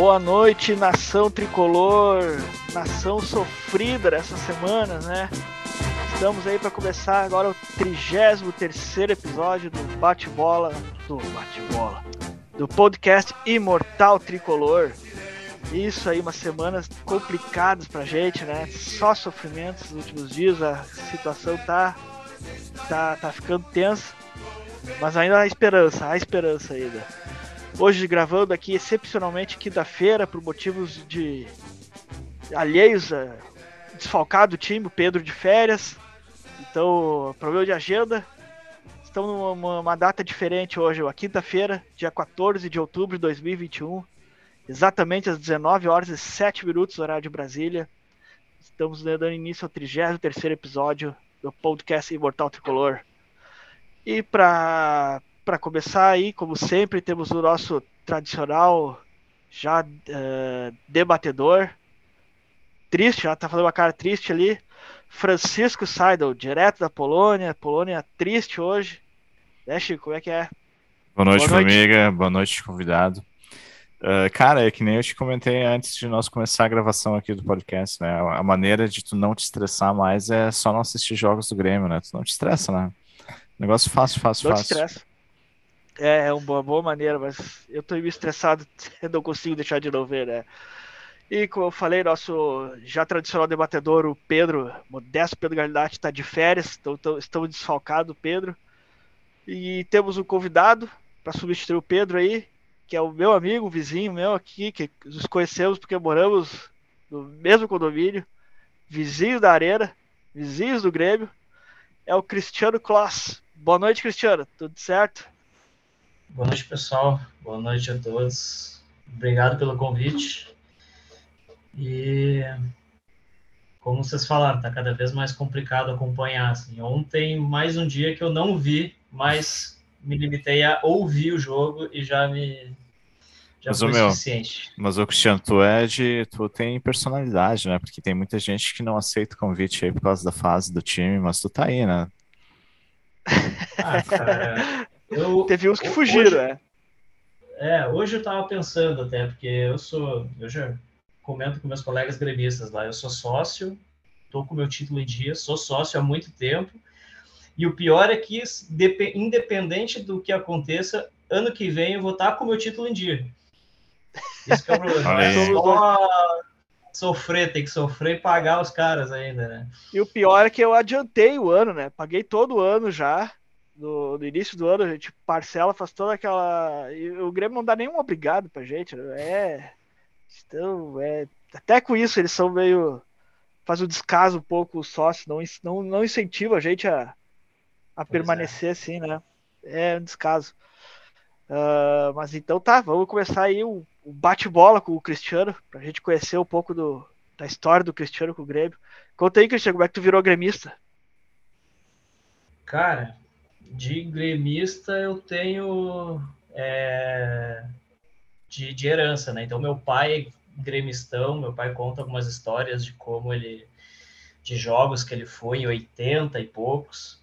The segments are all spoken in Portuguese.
Boa noite, nação tricolor, nação sofrida dessa semana, né? Estamos aí para começar agora o 33 episódio do Bate-Bola, do Bate-Bola, do podcast Imortal Tricolor. Isso aí, umas semanas complicadas pra gente, né? Só sofrimentos nos últimos dias, a situação tá, tá, tá ficando tensa, mas ainda há esperança, há esperança ainda. Hoje gravando aqui excepcionalmente quinta-feira por motivos de alheios a desfalcado o time, o Pedro de férias. Então, problema de agenda. Estamos numa uma data diferente hoje, a quinta-feira, dia 14 de outubro de 2021, exatamente às 19 horas e 7 minutos, horário de Brasília. Estamos dando início ao 33 episódio do podcast Imortal Tricolor. E para para começar aí, como sempre, temos o nosso tradicional já uh, debatedor. Triste, já tá falando uma cara triste ali. Francisco Seidel, direto da Polônia. Polônia triste hoje. Né, Chico? Como é que é? Boa noite, Boa noite. família. Boa noite, convidado. Uh, cara, é que nem eu te comentei antes de nós começar a gravação aqui do podcast, né? A maneira de tu não te estressar mais é só não assistir jogos do Grêmio, né? Tu não te estressa, né? Negócio fácil, fácil, não fácil. Te estressa. É, é uma boa maneira, mas eu tô meio estressado, não consigo deixar de não ver, né? E como eu falei, nosso já tradicional debatedor, o Pedro, Modesto Pedro Galidati, está de férias, então, então estamos desfalcados, Pedro. E temos um convidado para substituir o Pedro aí, que é o meu amigo, o vizinho meu aqui, que nos conhecemos porque moramos no mesmo condomínio, vizinho da Arena, vizinhos do Grêmio, é o Cristiano Kloss. Boa noite, Cristiano, tudo certo? Boa noite, pessoal. Boa noite a todos. Obrigado pelo convite. E como vocês falaram, está cada vez mais complicado acompanhar. Assim. Ontem, mais um dia que eu não vi, mas me limitei a ouvir o jogo e já me já mas foi o meu, suficiente. Mas o Cristiano, tu é de, tu tem personalidade, né? Porque tem muita gente que não aceita o convite aí por causa da fase do time, mas tu tá aí, né? Ah, cara, eu, Teve uns que fugiram, hoje, é. É, hoje eu tava pensando até, porque eu sou. Eu já comento com meus colegas gremistas lá, eu sou sócio, tô com meu título em dia, sou sócio há muito tempo. E o pior é que, independente do que aconteça, ano que vem eu vou estar com meu título em dia. Isso que é o problema. É só sofrer, tem que sofrer e pagar os caras ainda, né? E o pior é que eu adiantei o ano, né? Paguei todo o ano já no, no, início do ano, a gente parcela, faz toda aquela. E o Grêmio não dá nenhum obrigado pra gente. Né? É. Então, é. Até com isso, eles são meio. Faz o um descaso um pouco o sócio, não, não, não incentiva a gente a, a permanecer é. assim, né? É um descaso. Uh, mas então tá, vamos começar aí o, o bate-bola com o Cristiano, pra gente conhecer um pouco do, da história do Cristiano com o Grêmio. Conta aí, Cristiano, como é que tu virou gremista? Cara, de gremista eu tenho é, de, de, herança, né? Então meu pai é gremistão, meu pai conta algumas histórias de como ele de jogos que ele foi em 80 e poucos.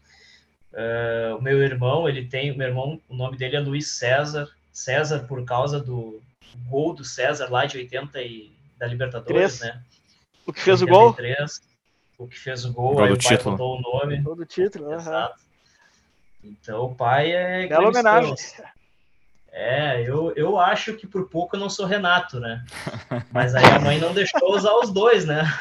Uh, o meu irmão, ele tem, o meu irmão, o nome dele é Luiz César, César por causa do gol do César lá de 80 e da Libertadores, né? O que fez 83, o gol? O que fez o gol, gol aí o pai título. o nome. Gol do título, Exato. Então o pai é. Bela homenagem. É, eu, eu acho que por pouco eu não sou Renato, né? Mas aí a mãe não deixou usar os dois, né?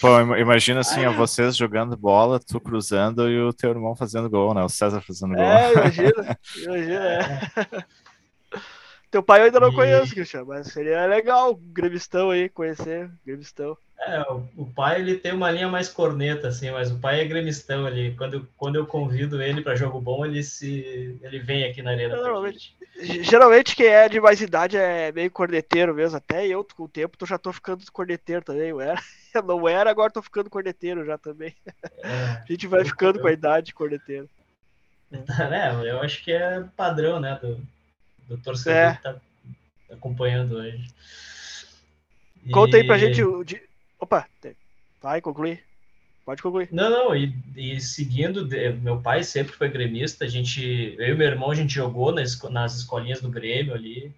Pô, imagina assim, vocês jogando bola, tu cruzando e o teu irmão fazendo gol, né? O César fazendo gol. É, imagina, imagina, é. Teu pai eu ainda não e... conheço, Cristiano, mas seria legal o gremistão aí, conhecer gremistão. É, o, o, pai ele tem uma linha mais corneta, assim, mas o pai é gremistão ali. Quando, quando eu convido ele para jogo bom, ele se ele vem aqui na arena. Geralmente, geralmente quem é de mais idade é meio corneteiro mesmo. Até eu, com o tempo, tô, já tô ficando corneteiro também. Eu era, eu não era, agora tô ficando corneteiro já também. É, a gente vai ficando eu... com a idade corneteiro. É, eu acho que é padrão, né, do, do torcedor é. que tá acompanhando hoje. Conta aí pra gente o. De... Opa, vai concluir. Pode concluir. Não, não, e, e, seguindo, meu pai sempre foi gremista, a gente, eu e meu irmão, a gente jogou nas, nas escolinhas do Grêmio ali,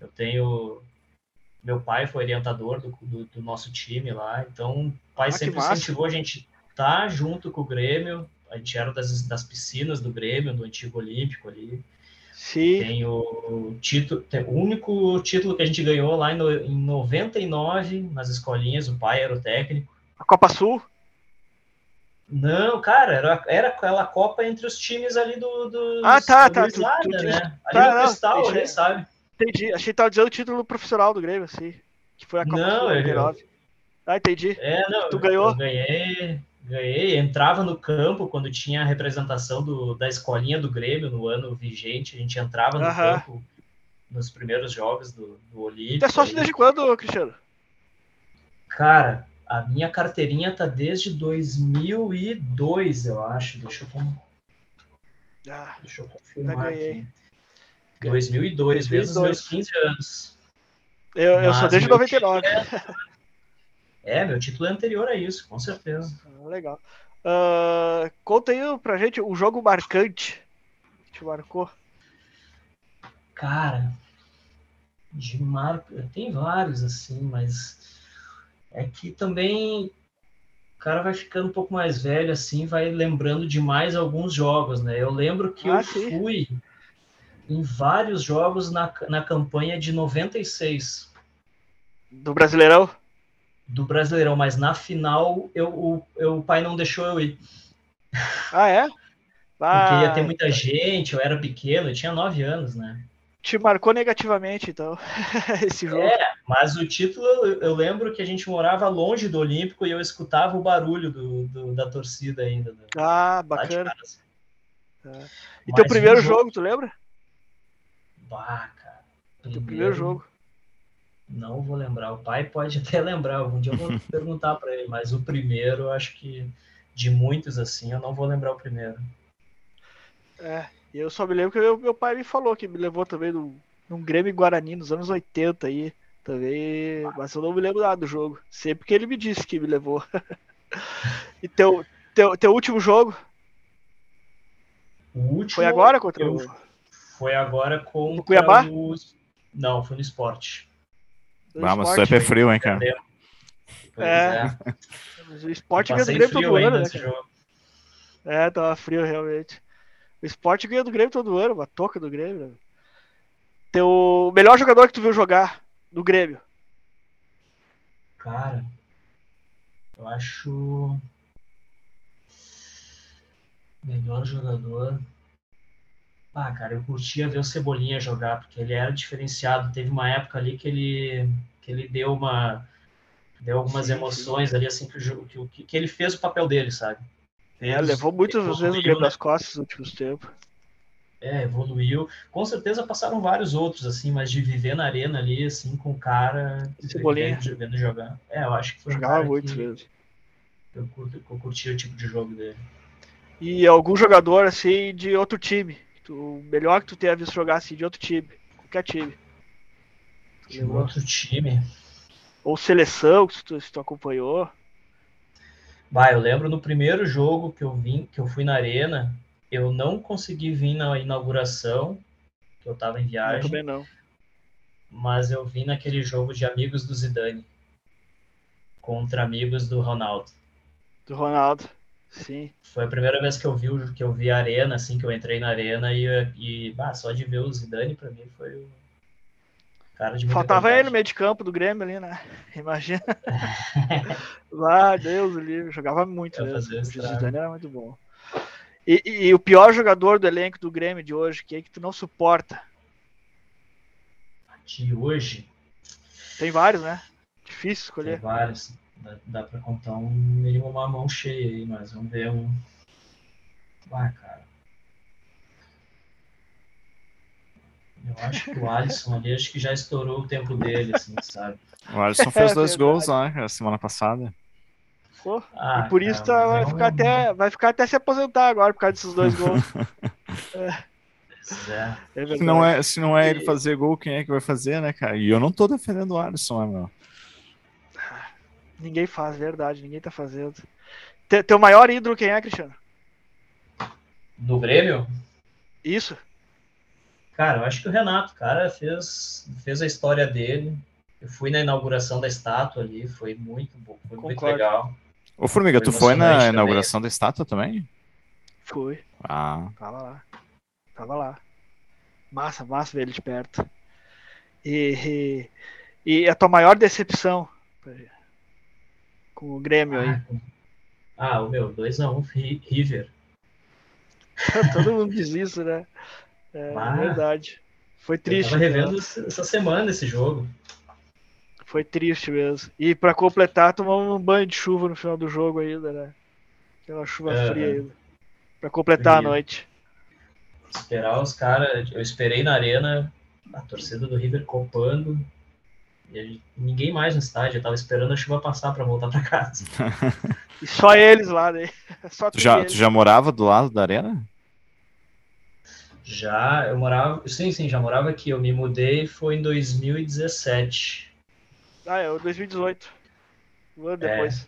Eu tenho. Meu pai foi orientador do, do, do nosso time lá, então o pai Ah, sempre incentivou a gente estar tá junto com o Grêmio. A gente era das, das piscinas do Grêmio, do antigo Olímpico ali. Sim. Tem o título, tem o único título que a gente ganhou lá em, no, em 99 nas escolinhas, o pai era o técnico. A Copa Sul? Não, cara, era, era aquela Copa entre os times ali do, do Ah, tá, do tá, Islada, tu- tu diz- né? Ali tá, no cristal, entendi. ali, sabe? Entendi. Achei que tava dizendo o título profissional do Grêmio, assim. Que foi a Copa Não, Sul eu- 99. Ah, entendi. É, não, Tu ganhou? Eu ganhei, ganhei, entrava no campo quando tinha a representação do, da escolinha do Grêmio no ano vigente, a gente entrava no campo nos primeiros jogos do, do Olímpico. Tu é sócio desde quando, Cristiano? Cara, a minha carteirinha tá desde 2002, eu acho. Deixa eu, Ah, deixa eu confirmar aqui. 2002, desde os 2002. meus 15 anos. eu, eu sou desde meu 99. É, meu título é anterior a isso, com certeza. Ah, Legal. Ah, conta aí pra gente um jogo marcante que te marcou. Cara, de marca, tem vários assim, mas é que também o cara vai ficando um pouco mais velho assim, vai lembrando de mais alguns jogos, né? Eu lembro que Ah, eu sim. fui em vários jogos na, na campanha de 96 Do Brasileirão? Do Brasileirão, mas na final eu, o, eu- o pai não deixou eu ir. Ah, é? Porque Ah, ia ter muita gente, eu era pequeno, eu tinha nove anos, né? Te marcou negativamente, então, esse jogo. É, mas o título, eu- lembro que a gente morava longe do Olímpico e eu escutava o barulho do, do- da torcida ainda. do- Ah, lá de bacana. casa. E teu Mas primeiro um jogo, tu lembra? Bah, cara. Teu primeiro jogo. Não vou lembrar. O pai pode até lembrar. Algum dia eu vou perguntar para ele. Mas o primeiro, eu acho que de muitos assim, eu não vou lembrar o primeiro. É, e eu só me lembro que meu, meu pai me falou que me levou também num, num Grêmio Guarani nos anos 80 aí. Também, mas eu não me lembro nada do jogo. Sempre que ele me disse que me levou. e teu, teu, teu último jogo O último foi agora contra eu- o Foi agora com No Cuiabá? O... Não, foi no esporte. O Ah, mas Sport, tu é frio, hein, cara? É. é. O esporte ganha do Grêmio todo ano, né? É, tava frio realmente. O esporte ganha do Grêmio todo ano, uma toca do Grêmio. Né? Teu melhor jogador que tu viu jogar do Grêmio. Cara, eu acho. Melhor jogador. Ah, cara, eu curtia ver o Cebolinha jogar, porque ele era diferenciado. Teve uma época ali que ele, que ele deu uma. Deu algumas Sim, emoções ali, assim, que, o que, que ele fez o papel dele, sabe? É, Fez- levou muitas vezes o evoluiu, Grêmio né? costas nos últimos tempos. É, evoluiu. Com certeza passaram vários outros, assim, mas de viver na arena ali, assim, com o cara Cebolinha. vendo, jogar. É, eu acho que foi um Jogava cara muito mesmo. eu, curto, eu curti o tipo de jogo dele. E algum jogador assim de outro time. O melhor que tu tenha visto jogar assim de outro time. Qualquer time. De outro time. Ou seleção que tu, se tu acompanhou. Bah, eu lembro no primeiro jogo que eu vim, que eu fui na arena, eu não consegui vir na inauguração, que eu tava em Eu viagem, também não. mas eu vim naquele jogo de amigos do Zidane contra amigos do Ronaldo. Do Ronaldo. Sim. Foi a primeira vez que eu vi o- que eu vi a arena, assim, que eu entrei na arena e, e bah, só de ver o Zidane pra mim foi o cara de Faltava ele no meio de campo do Grêmio ali, né? Imagina. Lá, Deus o livre. Jogava muito O. Zidane era muito bom. E, e- e o pior jogador do elenco do Grêmio de hoje, que é que tu não suporta? De hoje, Tem vários, né? Difícil tem escolher. vários. Dá, dá pra contar um mínimo uma mão cheia aí, mas vamos ver um. Ah, cara. Eu acho que o Alisson ali, acho que já estourou o tempo dele, assim, sabe? O Alisson fez É dois verdade. gols lá cara, semana passada. Pô, Ah, e por isso cara, tá- mas vai, é ficar até, vai ficar até se aposentar agora por causa desses dois gols. Pois é. É verdade. Se não é, se não é ele fazer gol, quem é que vai fazer, né, cara? E eu não tô defendendo o Alisson, né, meu? Ninguém faz, verdade, ninguém tá fazendo. Te- Teu maior ídolo quem é, Cristiano? Do Grêmio? Isso? Cara, eu acho que o Renato, cara, fez, fez a história dele. Eu fui na inauguração da estátua ali, foi muito bom, foi Concordo. muito legal. Ô, Formiga, foi tu foi na inauguração da estátua também? Fui. Ah. Tava lá. Tava lá. Massa, massa ver ele de perto. E, e, e a tua maior decepção com o Grêmio ah, aí? Ah, o meu, 2x1 um, River. Todo mundo diz isso, né? É ah, verdade. Foi triste. Eu tava revendo né? essa semana esse jogo. Foi triste mesmo. E para completar, tomamos um banho de chuva no final do jogo ainda, né? Aquela chuva é, fria ainda. Pra completar a noite. Esperar os caras. Eu esperei na arena a torcida do River copando. E ninguém mais no estádio. Eu tava esperando a chuva passar para voltar para casa. e só eles lá, né? Só tu, já, tu já morava do lado da arena? Já, eu morava. Sim, sim, já morava aqui. Eu me mudei foi em 2017. Ah, é, 2018. Um ano é, depois.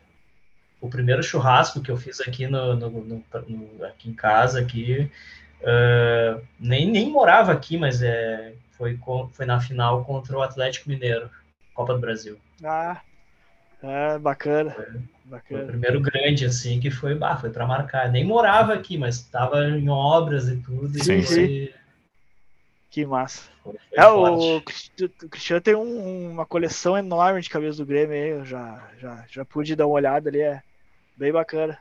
O primeiro churrasco que eu fiz aqui no, no, no, no aqui em casa, aqui, uh, nem, nem morava aqui, mas é, foi, com, foi na final contra o Atlético Mineiro, Copa do Brasil. Ah, é, bacana. Foi, bacana. Foi o primeiro grande, assim, que foi, bah, foi para marcar. Nem morava aqui, mas estava em obras e tudo. Sim, e sim. Que massa. É, o, o Cristiano tem um, uma coleção enorme de cabeças do Grêmio aí. Eu já, já, já pude dar uma olhada ali, é bem bacana.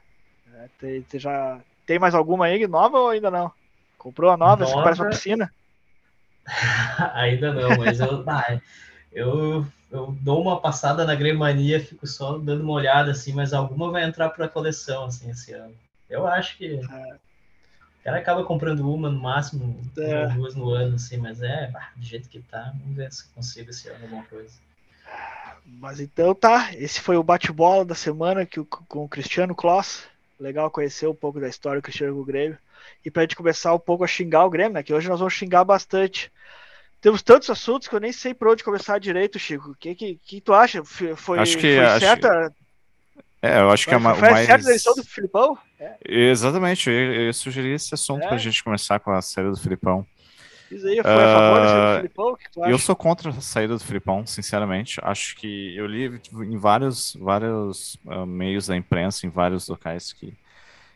É, tem, tem, já, tem mais alguma aí nova ou ainda não? Comprou a nova, nova... que parece uma piscina? ainda não, mas eu, ah, eu, eu dou uma passada na Gremania, fico só dando uma olhada assim, mas alguma vai entrar para a coleção assim esse ano. Eu acho que é cara acaba comprando uma no máximo, é. duas no ano, assim, mas é, do jeito que tá, vamos ver se consigo esse ano alguma coisa. Mas então tá, esse foi o bate-bola da semana que, com o Cristiano Kloss. Legal conhecer um pouco da história do Cristiano o Grêmio. E pra gente começar um pouco a xingar o Grêmio, né? Que hoje nós vamos xingar bastante. Temos tantos assuntos que eu nem sei por onde começar direito, Chico. O que, que, que tu acha? Foi, acho que, foi acho... certa é, eu acho que é uma, foi mais. Certo a eleição do Filipão? É. Exatamente, eu, eu sugeri esse assunto é. para a gente começar com a saída do Filipão. Isso aí, foi a favor da saída do Filipão? eu sou contra a saída do Filipão, sinceramente. Acho que eu li em vários, vários uh, meios da imprensa, em vários locais, que,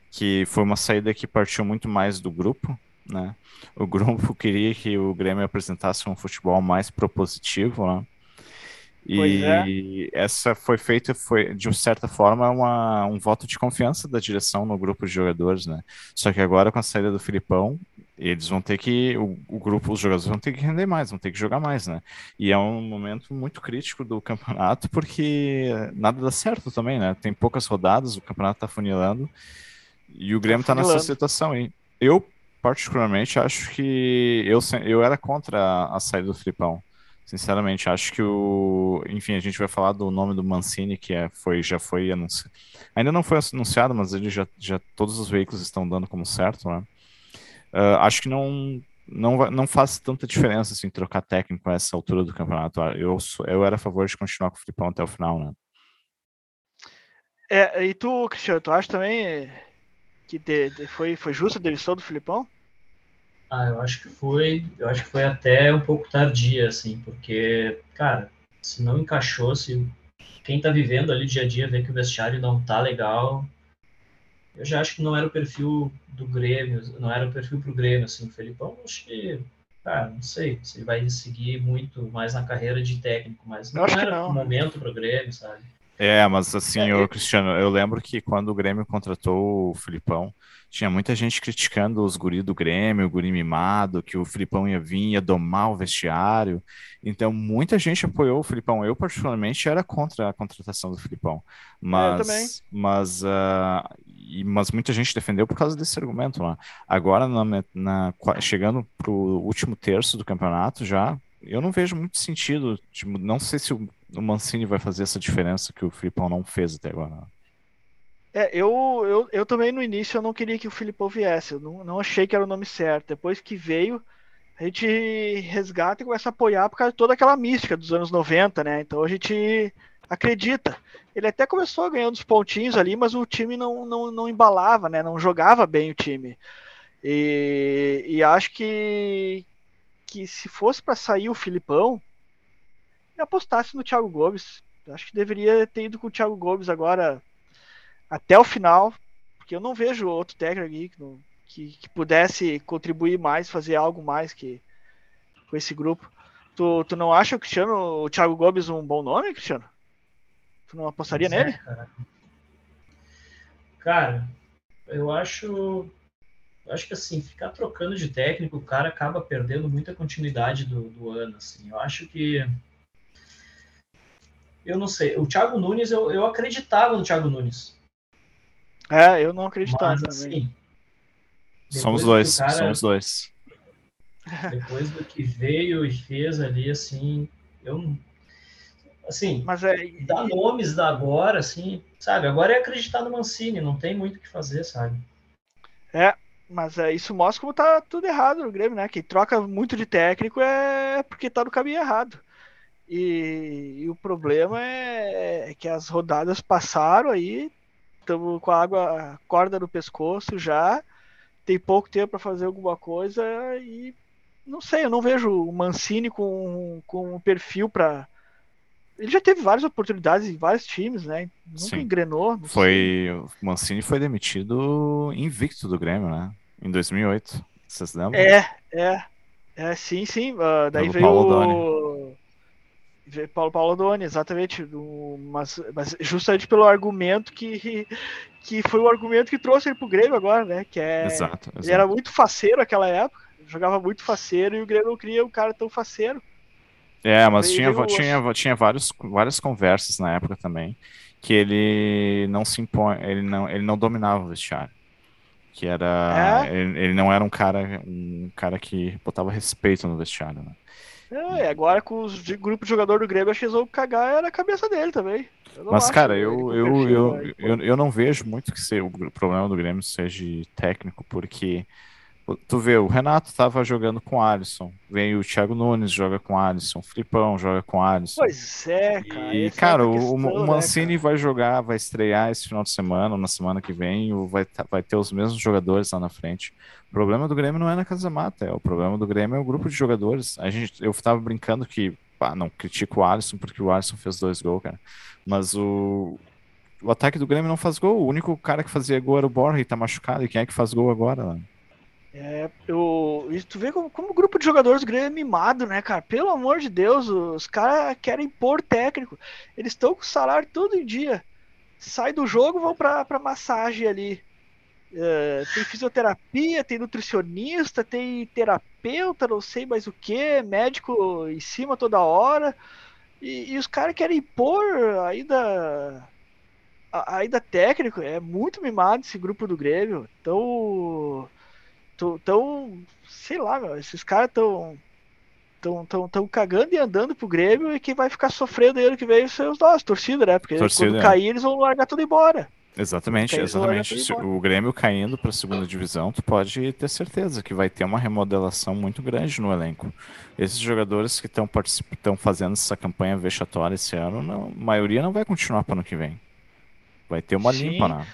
que foi uma saída que partiu muito mais do grupo. Né? O grupo queria que o Grêmio apresentasse um futebol mais propositivo, né? E é. essa foi feita, foi de certa forma, uma, um voto de confiança da direção no grupo de jogadores, né? Só que agora, com a saída do Filipão, eles vão ter que, o, o, grupo, os jogadores vão ter que render mais, vão ter que jogar mais, né? E é um momento muito crítico do campeonato, porque nada dá certo também, né? Tem poucas rodadas, o campeonato tá funilando, e o Grêmio tá, tá nessa situação aí. Eu, particularmente, acho que eu, eu era contra a, saída do Filipão. Sinceramente, acho que o. Enfim, a gente vai falar do nome do Mancini, que é, foi, já foi anunciado. Ainda não foi anunciado, mas ele já, já todos os veículos estão dando como certo, né? Uh, acho que não, não, não faz tanta diferença assim, trocar técnico a essa altura do campeonato. Eu, sou, eu era a favor de continuar com o Filipão até o final, né? É, e tu, Cristiano, tu acha também que de, de, foi, foi justa a demissão do Filipão? Ah, eu acho que foi, eu acho que foi até um pouco tardia, assim, porque, cara, se não encaixou, se quem tá vivendo ali dia a dia vê que o vestiário não tá legal, eu já acho que não era o perfil do Grêmio, não era o perfil pro Grêmio, assim, o Felipão, acho que, cara, não sei, se ele vai seguir muito mais na carreira de técnico, mas não era o momento pro Grêmio, sabe? É, mas assim, é, Cristiano, eu lembro que quando o Grêmio contratou o Filipão, tinha muita gente criticando os guri do Grêmio, o guri mimado, que o Filipão ia vir, ia domar o vestiário. Então, muita gente apoiou o Filipão. Eu, particularmente, era contra a contratação do Filipão. Mas, mas, uh, e, mas muita gente defendeu por causa desse argumento lá. Agora, na, na, chegando para o último terço do campeonato, já eu não vejo muito sentido. Tipo, não sei se o, Mancini vai fazer essa diferença que o Filipão não fez até agora. É, eu, eu, eu também no início eu não queria que o Filipão viesse, eu não, não achei que era o nome certo. Depois que veio, a gente resgata e começa a apoiar por causa de toda aquela mística dos anos 90, né? Então a gente acredita. Ele até começou ganhando os pontinhos ali, mas o time não, não, não embalava, né? Não jogava bem o time. E, e acho que, que se fosse para sair o Filipão, apostasse no Thiago Gomes. Acho que deveria ter ido com o Thiago Gomes agora até o final, porque eu não vejo outro técnico aqui que, que, que pudesse contribuir mais, fazer algo mais que com esse grupo. Tu, tu não acha o Cristiano, o Thiago Gomes um bom nome, Cristiano? Tu não apostaria nele? cara. cara, eu acho acho que assim, ficar trocando de técnico, o cara acaba perdendo muita continuidade do, do ano. Assim. Eu acho que eu não sei. O Thiago Nunes, eu, eu acreditava no Thiago Nunes. É, eu não acreditava Mas. Assim, somos dois, cara, somos dois. Depois do que veio e fez ali, assim, eu assim, mas é dar nomes da agora, assim, sabe? Agora é acreditar no Mancini, não tem muito o que fazer, sabe? É, mas é, isso mostra como tá tudo errado no Grêmio, né? Quem troca muito de técnico é porque tá no caminho errado. E, e o problema é, é, que as rodadas passaram aí, estamos com a água, corda no pescoço já, tem pouco tempo para fazer alguma coisa e não sei, eu não vejo o Mancini com, com um perfil para ele já teve várias oportunidades em vários times, né? Nunca Sim. engrenou. Foi o Mancini foi demitido invicto do Grêmio, né? Em 2008. Vocês lembram? É, é. É, sim, sim. Uh, daí Pelo veio Paulo o... Paulo Paulo Doni, exatamente. Mas, mas, justamente pelo argumento que, que foi o argumento que trouxe ele pro Grêmio agora, né? Que é. Exato, exato. Ele era muito faceiro naquela época, jogava muito faceiro e o Grêmio não queria um cara tão faceiro. É, mas tinha, tinha, tinha vários, várias conversas na época também que ele não se impõe, ele não, ele não dominava o vestiário. Que era. É? Ele, ele, não era um cara, um cara que botava respeito no vestiário, né? É, agora com de, grupo de jogador do Grêmio, acho que eles vão cagar era a cabeça dele também. Mas, cara, eu, eu, eu, eu, eu, não vejo muito que o problema do Grêmio seja técnico, porque Tu vê, o Renato tava jogando com o Alisson. Vem o Thiago Nunes, joga com o Alisson. O Filipão joga com o Alisson. Pois é, cara. E, cara, é o, questão, o, Mancini né, vai jogar, vai estrear esse final de semana, ou na semana que vem, vai, vai ter os mesmos jogadores lá na frente. O problema do Grêmio não é na Casa Mata, é, o problema do Grêmio é o grupo de jogadores. A gente, eu tava brincando que, pá, não critico o Alisson, porque o Alisson fez dois gols, cara. Mas o, o ataque do Grêmio não faz gol. O único cara que fazia gol era o Borja e tá machucado. E quem é que faz gol agora? Mano? É, eu, tu vê como, como o grupo de jogadores do Grêmio é mimado, né, cara? Pelo amor de Deus, os caras querem pôr técnico. Eles estão com salário todo dia. Sai do jogo, vão pra, pra massagem ali. É, tem fisioterapia, tem nutricionista, tem terapeuta, não sei mais o que, médico em cima toda hora. E, e os caras querem pôr ainda ainda técnico. É muito mimado esse grupo do Grêmio. Então tão, sei lá, meu, esses caras tão, tão, tão, tão cagando e andando pro Grêmio e quem vai ficar sofrendo ele que veio são os nossos, torcida, né? Porque torcida, quando é. cair eles vão largar tudo embora. Exatamente, exatamente. Se o Grêmio caindo para a segunda divisão, tu pode ter certeza que vai ter uma remodelação muito grande no elenco. Esses jogadores que estão fazendo essa campanha vexatória esse ano, não, a maioria não vai continuar para o ano que vem. Vai ter uma Sim. limpa, né?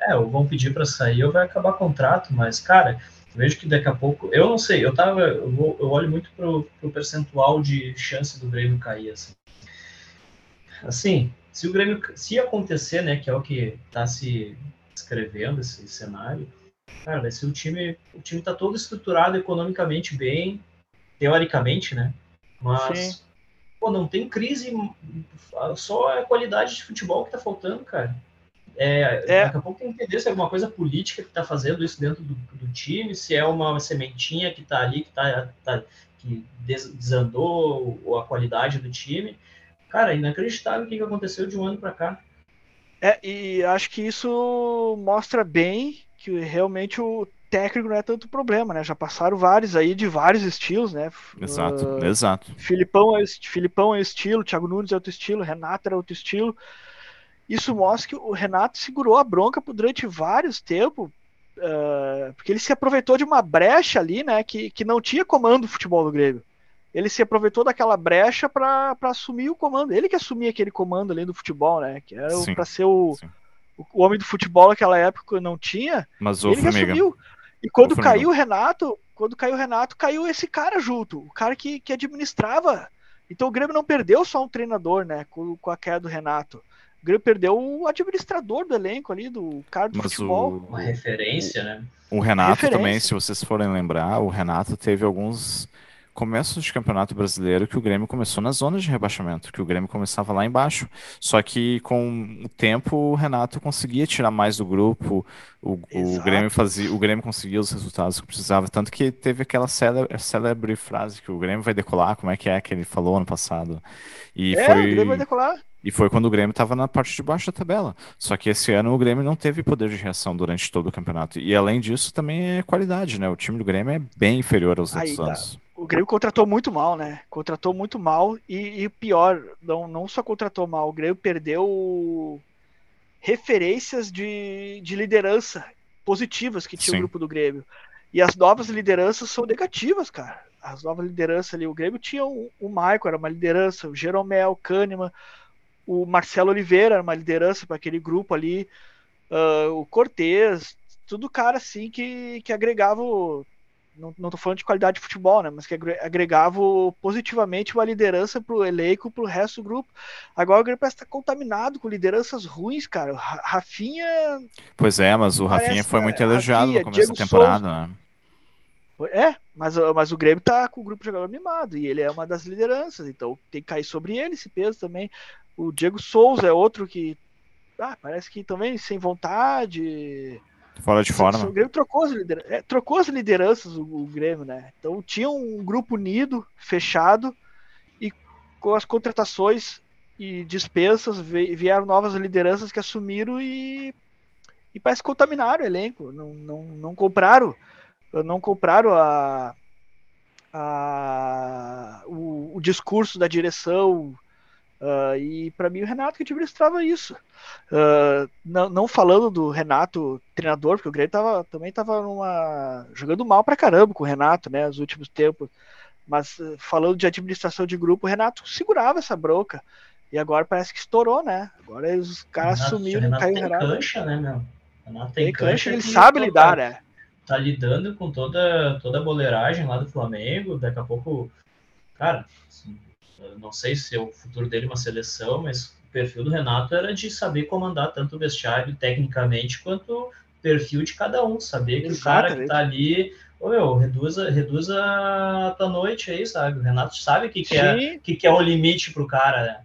É, ou vão pedir para sair ou vai acabar contrato, mas, cara, vejo que daqui a pouco, eu não sei, eu tava, eu, vou, eu olho muito pro, pro percentual de chance do Grêmio cair, assim. Assim, se o Grêmio, se acontecer, né, que é o que está se escrevendo esse cenário, cara, ser o time, o time tá todo estruturado economicamente bem, teoricamente, né, mas, Sim. pô, não tem crise, só a qualidade de futebol que tá faltando, cara. É, é. Daqui a pouco tem que entender se é alguma coisa política que está fazendo isso dentro do, do, time, se é uma sementinha que está ali, que, tá, tá, que desandou a qualidade do time. Cara, inacreditável o que aconteceu de um ano para cá. É, e acho que isso mostra bem que realmente o técnico não é tanto problema, né? Já passaram vários aí de vários estilos, né? Exato, uh, exato. Filipão é, Filipão é estilo, Thiago Nunes é outro estilo, Renato é outro estilo. Isso mostra que o Renato segurou a bronca durante vários tempos, uh, porque ele se aproveitou de uma brecha ali, né, que, que não tinha comando do futebol do Grêmio. Ele se aproveitou daquela brecha para assumir o comando. Ele que assumia aquele comando ali do futebol, né, que era para ser o, o, homem do futebol naquela época não tinha. Mas o ele Formiga. assumiu. E quando o caiu o Renato, quando caiu o Renato, caiu esse cara junto, o cara que, que administrava. Então o Grêmio não perdeu só um treinador, né, com, com a queda do Renato. O Grêmio perdeu o administrador do elenco ali, do cara do Mas futebol. O... Uma referência, né? O Renato referência. também, se vocês forem lembrar, o Renato teve alguns começo de campeonato brasileiro que o Grêmio começou na zona de rebaixamento, que o Grêmio começava lá embaixo. Só que com o tempo o Renato conseguia tirar mais do grupo, o, o Grêmio fazia, o Grêmio conseguia os resultados que precisava, tanto que teve aquela célebre, célebre frase que o Grêmio vai decolar, como é que é que ele falou ano passado. E é, foi... o Grêmio vai decolar. E foi quando o Grêmio estava na parte de baixo da tabela. Só que esse ano o Grêmio não teve poder de reação durante todo o campeonato. E além disso, também é qualidade, né? O time do Grêmio é bem inferior aos Aí, outros tá. anos o Grêmio contratou muito mal, né? Contratou muito mal e, e, pior, não, não só contratou mal, o Grêmio perdeu referências de, de liderança positivas que tinha Sim. o grupo do Grêmio. E as novas lideranças são negativas, cara. As novas lideranças ali, o Grêmio tinha o, o Maico, era uma liderança, o Jeromel, o Kahneman, o Marcelo Oliveira era uma liderança para aquele grupo ali, uh, o Cortez, tudo cara assim que, que agregava não, não tô falando de qualidade de futebol, né? Mas que agregava positivamente uma liderança pro elenco, pro resto do grupo. Agora o grupo está contaminado com lideranças ruins, cara. Rafinha. Pois é, mas o Rafinha foi muito elogiado Rafinha, no começo Diego da temporada, Souza. né? É, mas, mas o Grêmio tá com o grupo de jogador mimado e ele é uma das lideranças, então tem que cair sobre ele esse peso também. O Diego Souza é outro que ah, parece que também sem vontade, Fora de forma. O Grêmio trocou as, lideranças, é, trocou as lideranças, o, o, Grêmio, né? Então tinha um grupo unido, fechado, e com as contratações e dispensas vieram novas lideranças que assumiram e, e parece que contaminaram o elenco. Não, não, não compraram. Não compraram a, a, o, o discurso da direção Uh, e para mim o Renato que administrava isso. Uh, não, não, falando do Renato treinador, porque o Grêmio tava, também estava jogando mal para caramba com o Renato, né, nos últimos tempos. Mas uh, falando de administração de grupo, o Renato segurava essa bronca. E agora parece que estourou, né? Agora os caras Renato, sumiram, caiu o Renato. Cancha, né, meu? Renato tem, tem cancha, ele sabe lidar, né? Tá lidando com toda, toda a boleiragem lá do Flamengo, daqui a pouco, cara, assim, não sei se é o futuro dele uma seleção, mas o perfil do Renato era de saber comandar tanto o vestiário tecnicamente quanto o perfil de cada um, saber que Exatamente. o cara que tá ali, ô meu, reduza, reduza a tua noite aí, sabe? O Renato sabe o que, que, é, que, que é o limite pro cara, né?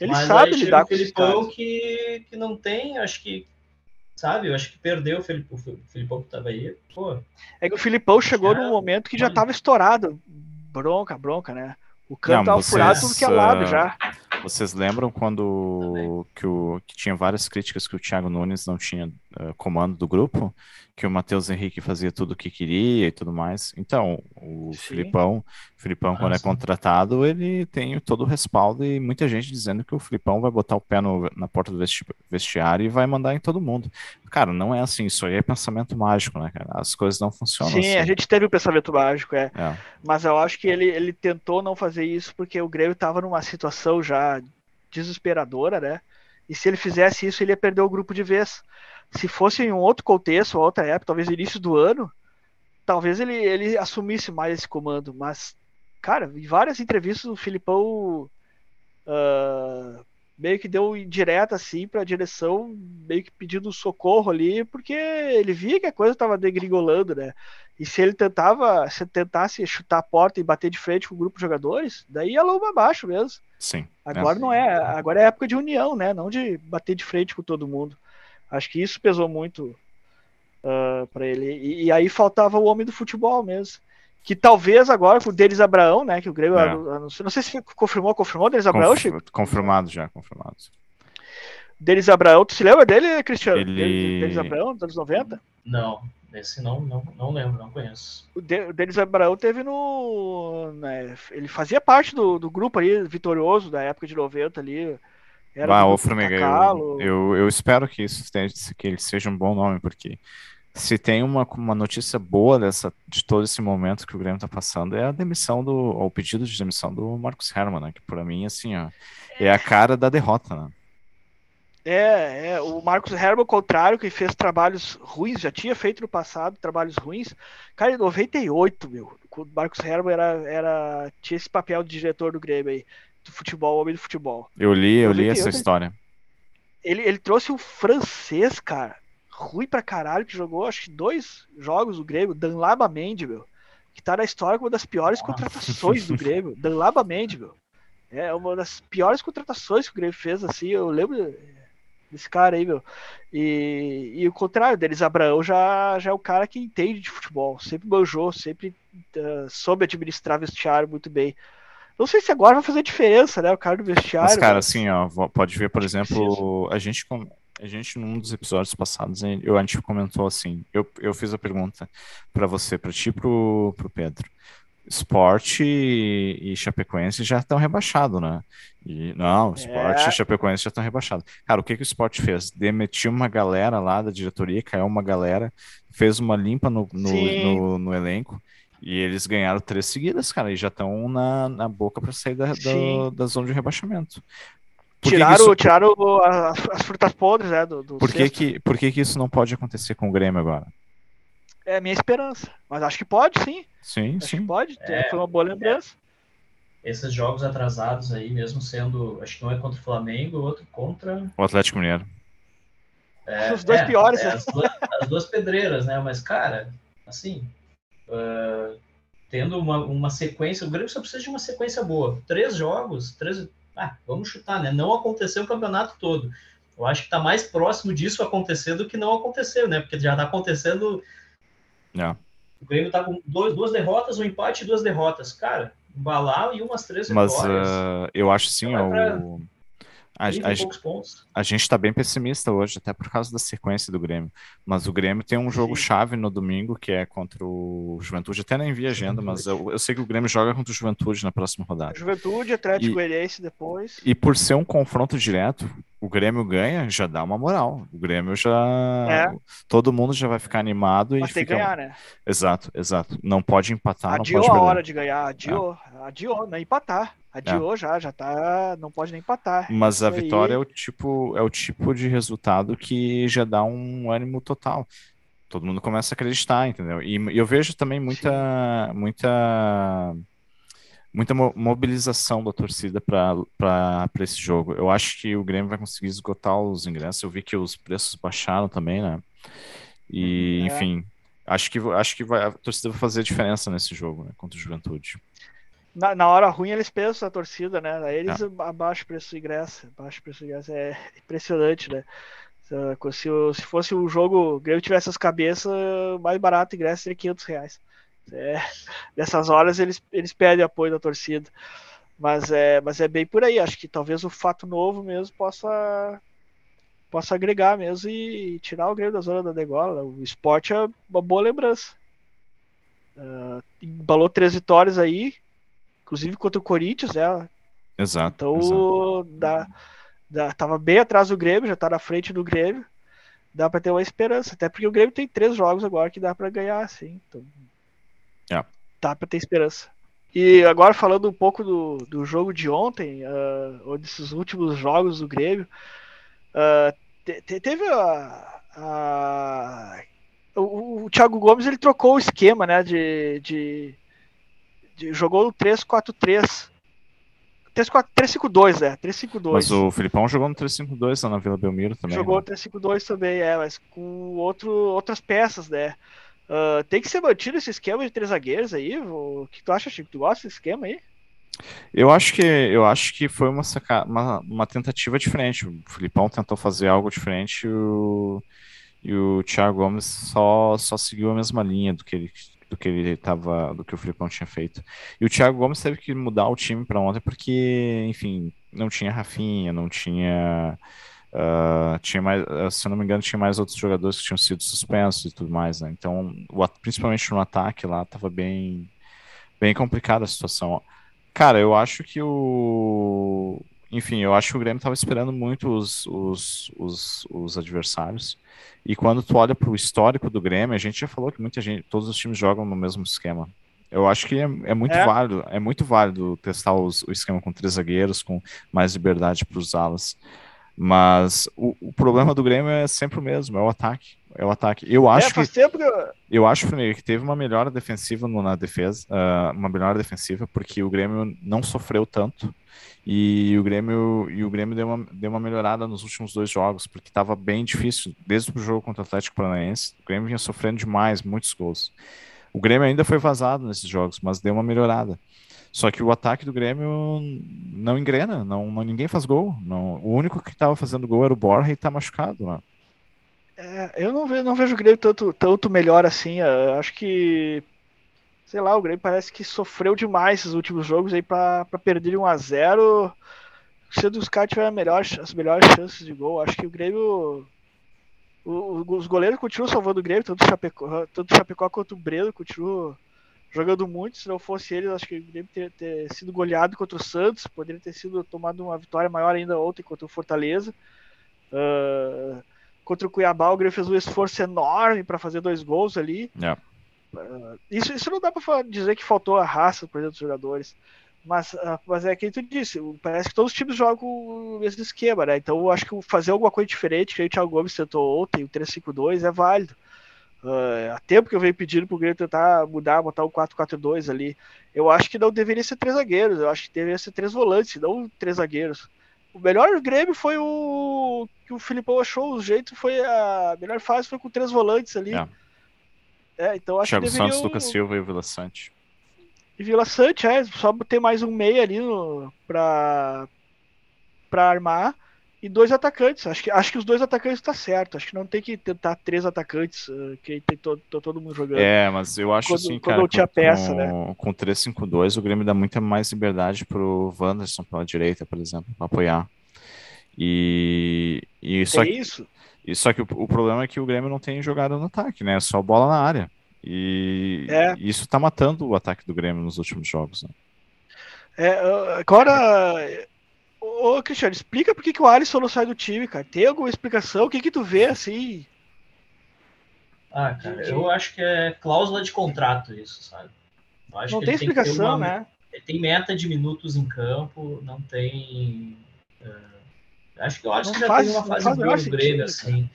Ele Mas sabe lidar com o Filipão que, que não tem, acho que sabe? Eu acho que perdeu o, Felipe, o Filipão que tava aí. Pô. É que o Filipão chegou num momento que já tava estourado. Bronca, bronca, né? O canto tá furado tudo que é lado já. Vocês lembram quando que, o, que tinha várias críticas que o Thiago Nunes não tinha uh, comando do grupo? Que o Matheus Henrique fazia tudo o que queria e tudo mais. Então, o Sim. Filipão, Filipão quando é contratado, ele tem todo o respaldo e muita gente dizendo que o Filipão vai botar o pé no, na porta do vesti vestiário e vai mandar em todo mundo. Cara, não é assim, isso aí é pensamento mágico, né, cara? As coisas não funcionam Sim, assim. a gente teve o pensamento mágico, é. é. Mas eu acho que ele, ele tentou não fazer isso porque o Grêmio estava numa situação já desesperadora, né? E se ele fizesse isso, ele ia perder o grupo de vez. Se fosse em um outro contexto, outra época, talvez início do ano, talvez ele, ele assumisse mais esse comando. Mas, cara, em várias entrevistas o Filipão uh, meio que deu indireta assim para a direção, meio que pedindo socorro ali, porque ele via que a coisa estava degringolando, né? E se ele tentava, se tentasse chutar a porta e bater de frente com o grupo de jogadores, daí ia logo abaixo mesmo. Sim. Agora é. não é, agora é época de união, né? Não de bater de frente com todo mundo. Acho que isso pesou muito uh, ah, para ele. E, e, aí faltava o homem do futebol mesmo. Que talvez agora com o Denis Abraão, né? Que o Grêmio é. anunciou. Não sei se confirmou, confirmou o Denis Abraão, Conf, Chico? Confirmado já, confirmado. Denis Abraão, tu se lembra dele, Cristiano? Ele... Denis Abraão, dos anos 90? Não. Esse não, não, não lembro, não conheço. O, de, o Denis Abraão teve no. Né, ele fazia parte do, do grupo ali, vitorioso, da época de 90 ali. Era ah, ô Formiga, eu, eu, eu, espero que isso que ele seja um bom nome, porque se tem uma, uma notícia boa dessa, de todo esse momento que o Grêmio está passando, é a demissão do. o pedido de demissão do Marcos Herman, né? Que para mim, assim, ó, é a cara da derrota, né? É, é, o Marcos Herbo, ao contrário, que fez trabalhos ruins, já tinha feito no passado trabalhos ruins. Cara, em 98, meu, o Marcos Herbo era, era, tinha esse papel de diretor do Grêmio aí, do futebol, homem do futebol. Eu li, eu 98, li essa história. Ele, ele trouxe um francês, cara, ruim pra caralho, que jogou acho que dois jogos do Grêmio, Dan Laba Mendy, meu, que tá na história como uma das piores contratações do Grêmio. Dan Laba Mendy, meu. É uma das piores contratações que o Grêmio fez, assim, eu lembro desse cara aí, meu. E, e o contrário deles, Abraão já, já é o cara que entende de futebol, sempre manjou, sempre uh, soube administrar vestiário muito bem. Não sei se agora vai fazer diferença, né? O cara do vestiário. Mas, cara, mas... assim, ó, pode ver, por exemplo, a gente, a gente, num dos episódios passados, eu, a gente comentou assim, eu, eu fiz a pergunta para você, para ti e pro, pro Pedro. Esporte e, e Chapecoense já estão rebaixados, né? E, não, Esporte é. e Chapecoense já estão rebaixados. Cara, o que, que o Esporte fez? Demitiu uma galera lá da diretoria, caiu uma galera, fez uma limpa no, no, no, no elenco e eles ganharam três seguidas, cara, e já estão na, na boca para sair da, da, da, zona de rebaixamento. Por tiraram, que isso... tiraram as, as, frutas podres, né? Do, do por, que, que, por que, que isso não pode acontecer com o Grêmio agora? É a minha esperança. Mas acho que pode, sim. Sim, acho sim. pode. É, Foi uma boa lembrança. É. Esses jogos atrasados aí, mesmo sendo. Acho que um é contra o Flamengo, o outro contra. O Atlético Mineiro. É, Os dois é, piores. É, as, duas, as, duas, pedreiras, né? Mas, cara, assim. Uh, tendo uma, uma sequência. O Grêmio só precisa de uma sequência boa. Três jogos, três. Ah, vamos chutar, né? Não aconteceu o campeonato todo. Eu acho que está mais próximo disso acontecer do que não aconteceu, né? Porque já está acontecendo é. O Grêmio tá com dois, duas derrotas, um empate e duas derrotas. Cara, balau e umas três Mas uh, eu acho sim, o... A, a, a, gente está bem pessimista hoje, até por causa da sequência do Grêmio. Mas o Grêmio tem um jogo Sim. chave no domingo, que é contra o Juventude. Até nem vi a agenda, mas eu, eu, sei que o Grêmio joga contra o Juventude na próxima rodada. Juventude, Atlético Goianiense depois. E por ser um confronto direto, o Grêmio ganha, já dá uma moral. O Grêmio já. É. Todo mundo já vai ficar animado mas e. Tem fica... que ganhar, né? Exato, exato. Não pode empatar, adiou não pode a hora de ganhar, adiou. É. Adiou, não é empatar. Adiou é. já, já tá. Não pode nem empatar. Mas Isso a vitória aí... é o tipo é o tipo de resultado que já dá um ânimo total. Todo mundo começa a acreditar, entendeu? E, eu vejo também muita, muita, muita mobilização da torcida para esse jogo. Eu acho que o Grêmio vai conseguir esgotar os ingressos. Eu vi que os preços baixaram também, né? E, uhum, é. enfim, acho que, acho que vai, a torcida vai fazer a diferença nesse jogo, né, contra o Juventude na, na, hora ruim eles pensam a torcida, né? Aí eles é. abaixam o preço do ingresso. Abaixo o preço do ingresso. É impressionante, né? Se, se fosse um jogo, o Grêmio tivesse as cabeças, mais barato o ingresso seria 500 reais. É, nessas horas eles, eles pedem apoio da torcida. Mas é, mas é bem por aí. Acho que talvez o fato novo mesmo possa possa agregar mesmo e, e tirar o Grêmio da zona da degola. O esporte é uma boa lembrança. Uh, embalou três vitórias aí, inclusive contra o Corinthians, né? Exato. Então, exato. Dá, dá, tava bem atrás do Grêmio, já tá na frente do Grêmio. Dá para ter uma esperança, até porque o Grêmio tem três jogos agora que dá para ganhar, assim. Então, é. Dá para ter esperança. E agora falando um pouco do, do jogo de ontem, uh, ou desses últimos jogos do Grêmio, uh, te, teve a, a o, o Thiago Gomes ele trocou o esquema, né, de, de jogou no 3-4-3. 3-5-2, é. 3-5-2. Mas o Filipão jogou no 3-5-2 lá na Vila Belmiro também. Jogou né? no 3-5-2 também, é, mas com outro, outras peças, né? Uh, tem que ser mantido esse esquema de três zagueiros aí? O que tu acha, Chico? Tu gosta desse esquema aí? Eu acho que eu acho que foi uma, uma, uma tentativa diferente. O Filipão tentou fazer algo diferente e o, e o Thiago Gomes só, só seguiu a mesma linha do que ele do que ele tava, do que o Filipão tinha feito. E o Thiago Gomes teve que mudar o time para ontem porque, enfim, não tinha Rafinha, não tinha Uh, tinha mais, uh, se não me engano, tinha mais outros jogadores que tinham sido suspensos e tudo mais, né? Então, o, principalmente no ataque lá, tava bem, bem complicada a situação. Cara, eu acho que o. Enfim, eu acho que o Grêmio tava esperando muito os, os, os, os adversários. E quando tu olha para o histórico do Grêmio, a gente já falou que muita gente, todos os times jogam no mesmo esquema. Eu acho que é, é muito é. válido, é muito válido testar os, o esquema com três zagueiros, com mais liberdade para os alas. Mas o, o, problema do Grêmio é sempre o mesmo, é o ataque. É o ataque. Eu é, acho é, que tempo que eu acho que teve uma melhora defensiva no, na defesa, uh, uma melhora defensiva porque o Grêmio não sofreu tanto e o Grêmio e o Grêmio deu uma, deu uma melhorada nos últimos dois jogos porque estava bem difícil desde o jogo contra o Atlético Paranaense. O Grêmio vinha sofrendo demais, muitos gols. O Grêmio ainda foi vazado nesses jogos, mas deu uma melhorada. Só que o ataque do Grêmio não engrena, não, não ninguém faz gol. Não, o único que estava fazendo gol era o Borja e está machucado lá. É, eu não vejo, não vejo o Grêmio tanto, tanto melhor assim. Eu acho que, sei lá, o Grêmio parece que sofreu demais esses últimos jogos aí para perder 1 a 0 Se os caras tiverem melhor, as melhores chances de gol, acho que o Grêmio. Os goleiros continuam salvando o Grêmio, tanto o Chapecó, tanto o Chapecó quanto o Breno continuam jogando muito. Se não fosse eles, acho que o Grêmio teria ter sido goleado contra o Santos, poderia ter sido tomado uma vitória maior ainda ontem contra o Fortaleza. Uh, contra o Cuiabá, o Grêmio fez um esforço enorme para fazer dois gols ali. Yeah. Uh, isso, isso não dá para dizer que faltou a raça, por exemplo, dos jogadores. Mas, uh, mas é que tu disse, parece que todos os times jogam o mesmo esquema, né? Então eu acho que fazer alguma coisa diferente, que o Thiago Gomes tentou ontem, o 3-5-2, é válido. Uh, há tempo que eu venho pedindo pro Grêmio tentar mudar, botar o 4-4-2 ali. Eu acho que não deveria ser três zagueiros, eu acho que deveria ser três volantes, não três zagueiros. O melhor Grêmio foi o que o Filipão achou, o jeito foi a melhor fase foi com três volantes ali. É, é então acho Thiago que deveriam... Santos, Lucas Silva e Vila Sante. E Vila Sante, é, só ter mais um meia ali no, pra, pra armar e dois atacantes. Acho que, acho que os dois atacantes tá certo. Acho que não tem que tentar três atacantes, uh, que tem todo, todo mundo jogando. É, mas eu acho quando, assim, quando cara, tinha com, peça, né? com 3-5-2, o Grêmio dá muita mais liberdade pro Wanderson pela direita, por exemplo, para apoiar. E, e só que, isso? E só que o, o, problema é que o Grêmio não tem jogada no ataque, né? É só bola na área. E é. isso tá matando o ataque do Grêmio nos últimos jogos. Né? É, agora Ô, Cristiano, explica por que, que o Alisson não sai do time, cara. Tem alguma explicação? O que que tu vê, assim? Ah, cara, eu acho que é cláusula de contrato isso, sabe? não tem explicação, uma, né? Tem meta de minutos em campo, não tem... Uh, acho que o Alisson já faz, tem uma fase boa no Grêmio, assim.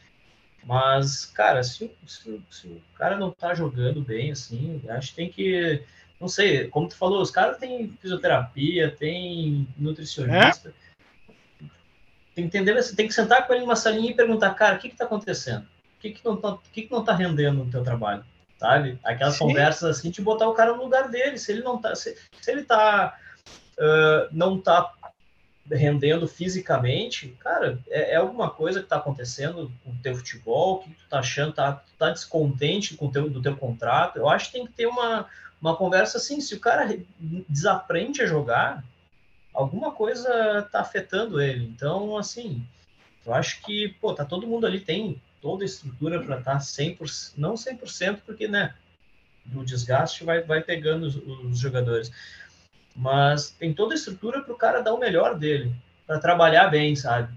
Mas, cara, se, se, se, o cara não tá jogando bem, assim, acho que tem que não sei, como tu falou, os caras têm fisioterapia, tem nutricionista. É? Tem que entender, você tem que sentar com ele numa salinha e perguntar, cara, o que está acontecendo? O que, que não está que que não tá rendendo no teu trabalho? Sabe? Aquelas Sim. conversas assim de botar o cara no lugar dele. Se ele não tá, se, se ele tá, uh, não tá rendendo fisicamente, cara, é, é alguma coisa que está acontecendo com o teu futebol, que tu tá achando, tá, tu tá descontente com o teu, do teu contrato. Eu acho que tem que ter uma, uma conversa assim, se o cara desaprende a jogar, alguma coisa está afetando ele. Então, assim, eu acho que, pô, tá todo mundo ali tem toda a estrutura para estar tá 100%, não 100%, porque, né, o desgaste vai, vai pegando os, os jogadores. Mas tem toda a estrutura para o cara dar o melhor dele, para trabalhar bem, sabe?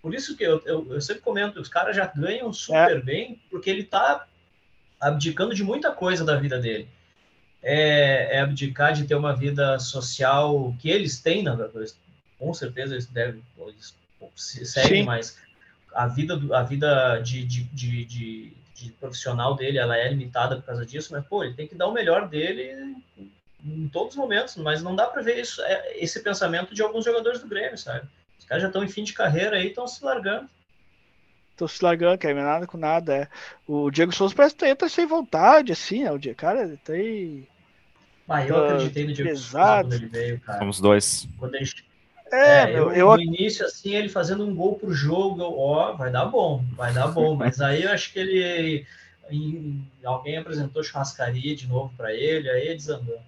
Por isso que eu, eu, eu sempre comento, os caras já ganham super é. bem, porque ele está abdicando de muita coisa da vida dele é, é abdicar de ter uma vida social que eles têm, na verdade. Com certeza eles devem, eles seguem, Sim. mas a vida, a vida de, de, de, de, de profissional dele ela é limitada por causa disso, mas pô, ele tem que dar o melhor dele em todos os momentos, mas não dá para ver isso, é, esse pensamento de alguns jogadores do Grêmio, sabe? Os caras já estão em fim de carreira aí, estão se largando. Estão se largando, quer nada com nada. É. O Diego Souza parece que entra sem vontade, assim, né? O dia, cara, tem. Ah, eu acreditei no Diego pesado. quando ele veio, cara. Somos dois. Quando ele... É, é, eu, eu, no início, assim, ele fazendo um gol pro jogo, eu, ó, vai dar bom, vai dar bom. Mas aí eu acho que ele. Em, alguém apresentou churrascaria de novo para ele, aí ele desandou.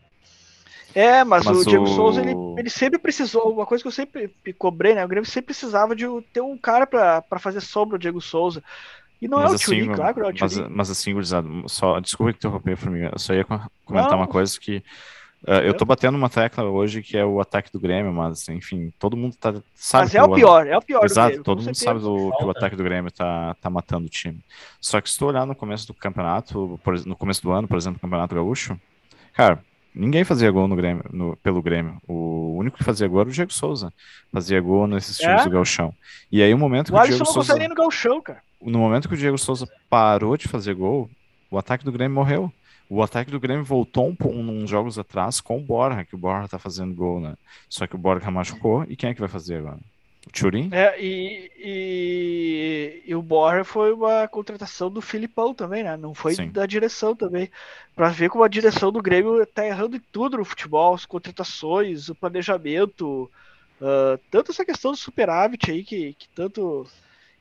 É, mas, mas o Diego o... Souza, ele, ele sempre precisou, uma coisa que eu sempre cobrei, né? O Grêmio sempre precisava de ter um cara para fazer sombra o Diego Souza. E não mas é o assim, claro, é o mas, mas, assim, gurizado, só, desculpa interromper, Formiga, eu só ia comentar não. uma coisa que uh, eu tô batendo uma tecla hoje que é o ataque do Grêmio, mas enfim, todo mundo tá, sabe. Mas é o pior, é o pior Exato, Grêmio, todo mundo sabe do, que o ataque do Grêmio tá, tá matando o time. Só que se tu olhar no começo do campeonato, por, no começo do ano, por exemplo, no Campeonato Gaúcho, cara, Ninguém fazia gol no Grêmio, no, pelo Grêmio. O único que fazia gol era o Diego Souza. Fazia gol nesses times é? do Galchão. E aí o momento que o, o Diego Souza... não no Galchão, cara. No momento que o Diego Souza parou de fazer gol, o ataque do Grêmio morreu. O ataque do Grêmio voltou um, um, uns jogos atrás com o Borja, que o Borja tá fazendo gol, né? Só que o Borja machucou, e quem é que vai fazer agora? O Turin? É, e, e, e, o Borja foi uma contratação do Filipão também, né? Não foi Sim. da direção também. Para ver como a direção do Grêmio tá errando em tudo no futebol, as contratações, o planejamento, uh, tanto essa questão do superávit aí, que, que tanto.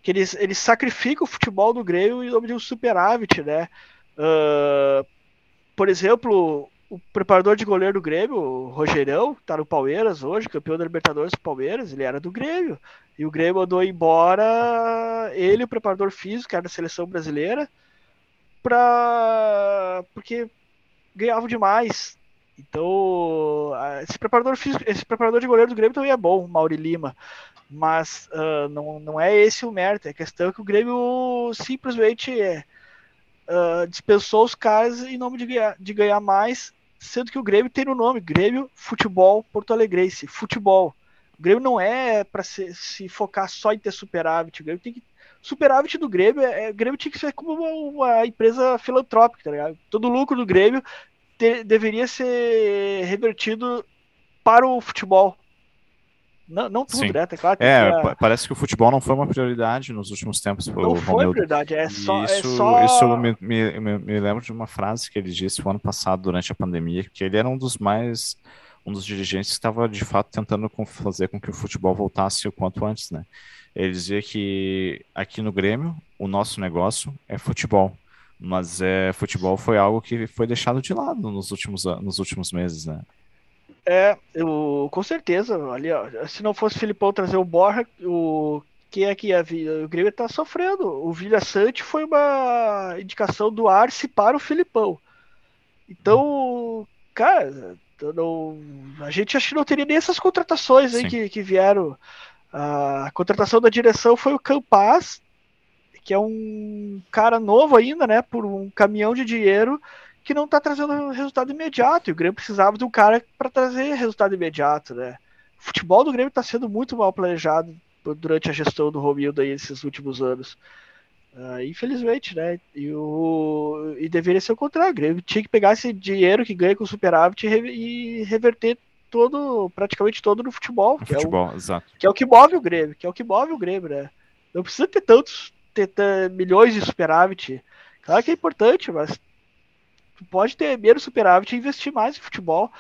Que eles, eles sacrificam o futebol do Grêmio em nome de um superávit, né? Uh, por exemplo, o preparador de goleiro do Grêmio, o Rogerão, tá no Palmeiras hoje, campeão da Libertadores do Palmeiras, ele era do Grêmio. E o Grêmio mandou embora ele, o preparador físico, que era da seleção brasileira, pra... porque ganhavam demais. Então, esse preparador físico, esse preparador de goleiro do Grêmio também é bom, Mauri Lima. Mas uh, não, não é esse o mérito. É a questão é que o Grêmio simplesmente uh, dispensou os caras em nome de ganhar, de ganhar mais sendo que o Grêmio tem no nome Grêmio Futebol Porto Alegrense, futebol. O Grêmio não é para se, se, focar só em ter superávit. O Grêmio tem que superávit do Grêmio, é, é, o Grêmio tinha que ser como uma, uma empresa filantrópica, tá ligado? Todo o lucro do Grêmio te, deveria ser revertido para o futebol. Não, não tudo, Sim. né? Tá claro é, que... parece que o futebol não foi uma prioridade nos últimos tempos. Não foi prioridade, é só. Isso, é só... isso me, me, me, lembro de uma frase que ele disse o ano passado, durante a pandemia, que ele era um dos mais. um dos dirigentes que estava de fato tentando fazer com que o futebol voltasse o quanto antes, né? Ele dizia que aqui no Grêmio, o nosso negócio é futebol. Mas é, futebol foi algo que foi deixado de lado nos últimos, nos últimos meses, né? É, eu, com certeza. Ali, ó, se não fosse o Filipão trazer o Borja, o quem é que ia vir? O Grêmio tá sofrendo. O Vilha Sante foi uma indicação do Arce para o Filipão. Então, cara, não, a gente acho que não teria nem essas contratações aí que, que vieram. A contratação da direção foi o Campaz, que é um cara novo ainda, né? Por um caminhão de dinheiro que não está trazendo resultado imediato. E o Grêmio precisava de um cara para trazer resultado imediato, né? O futebol do Grêmio está sendo muito mal planejado durante a gestão do Romildo aí esses últimos anos. Uh, infelizmente, né? E, o, e deveria ser o contrário. O Grêmio tinha que pegar esse dinheiro que ganha com o superávit e, re, e reverter todo, praticamente todo no futebol. No que futebol, é o, exato. Que é o que move o Grêmio, que é o que move o Grêmio, né? Não precisa ter tantos ter, ter milhões de superávit. Claro que é importante, mas pode ter menos superávit e investir mais em futebol.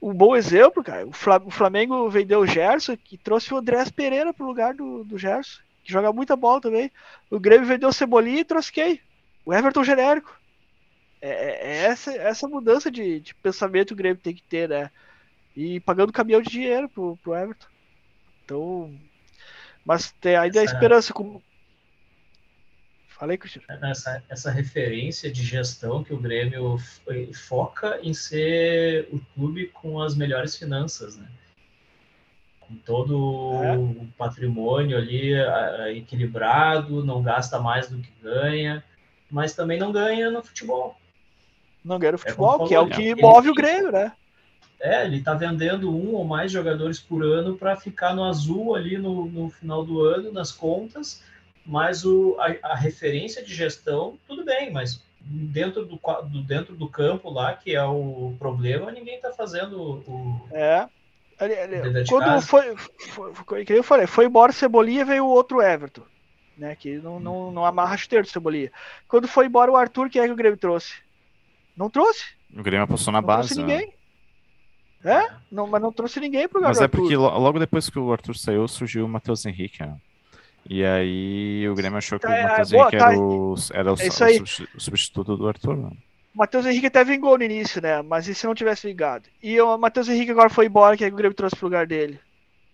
Um bom exemplo, cara, o Flamengo vendeu o Gerson e trouxe o Andrés Pereira pro lugar do, do Gerson, que joga muita bola também. O Grêmio vendeu o Cebolinha e trouxe quem? O Everton genérico. É, é, é essa, essa mudança de, de pensamento que o Grêmio tem que ter, né? E pagando caminhão de dinheiro pro, pro Everton. Então. Mas tem ainda a esperança. Com, Falei, Cristiano. Essa, essa referência de gestão que o Grêmio foca em ser o clube com as melhores finanças, né? Com todo é. o patrimônio ali equilibrado, não gasta mais do que ganha, mas também não ganha no futebol. Não ganha no é futebol, é que é o que move o Grêmio, né? É, ele está vendendo um ou mais jogadores por ano para ficar no azul ali no, no final do ano, nas contas, mas o, a, a, referência de gestão, tudo bem, mas dentro do, do, dentro do campo lá, que é o problema, ninguém está fazendo o. É. Ali, ali, quando foi, foi, foi, que eu falei, foi embora Cebolinha veio o outro Everton, né? Que não, não, não amarra chuteiro de Cebolinha. Quando foi embora o Arthur, quem é que o Grêmio trouxe? Não trouxe? O Grêmio apostou na não base. Trouxe né? ninguém. É, não, mas não trouxe ninguém pro Mas é porque logo depois que o Arthur saiu, surgiu o Matheus Henrique. Né? E aí o Grêmio achou que tá, o Matheus é, Henrique tá, era, o, era o, é o, substituto do Arthur. Né? O Matheus Henrique até vingou no início, né? Mas e se não tivesse vingado? E o Matheus Henrique agora foi embora, que, é o Grêmio trouxe pro lugar dele?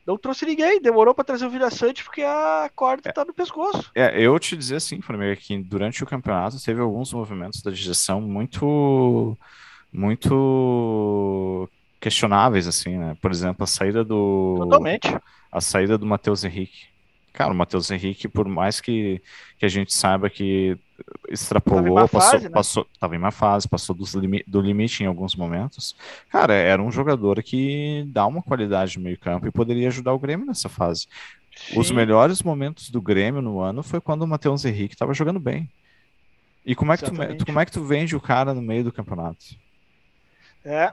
Não trouxe ninguém, demorou para trazer o Vilha Sante porque a corda é, tá no pescoço. É, eu te dizer assim, Flamengo, que durante o campeonato teve alguns movimentos da direção muito muito questionáveis assim, né? Por exemplo, a saída do Totalmente. A saída do Matheus Henrique Cara, o Matheus Henrique, por mais que, que a gente saiba que extrapolou, passou, fase, né? passou, tava em uma fase, passou do, do limite em alguns momentos. Cara, era um jogador que dá uma qualidade no meio campo e poderia ajudar o Grêmio nessa fase. Sim. Os melhores momentos do Grêmio no ano foi quando o Matheus Henrique estava jogando bem. E como é, que tu, como é que tu vende o cara no meio do campeonato? É,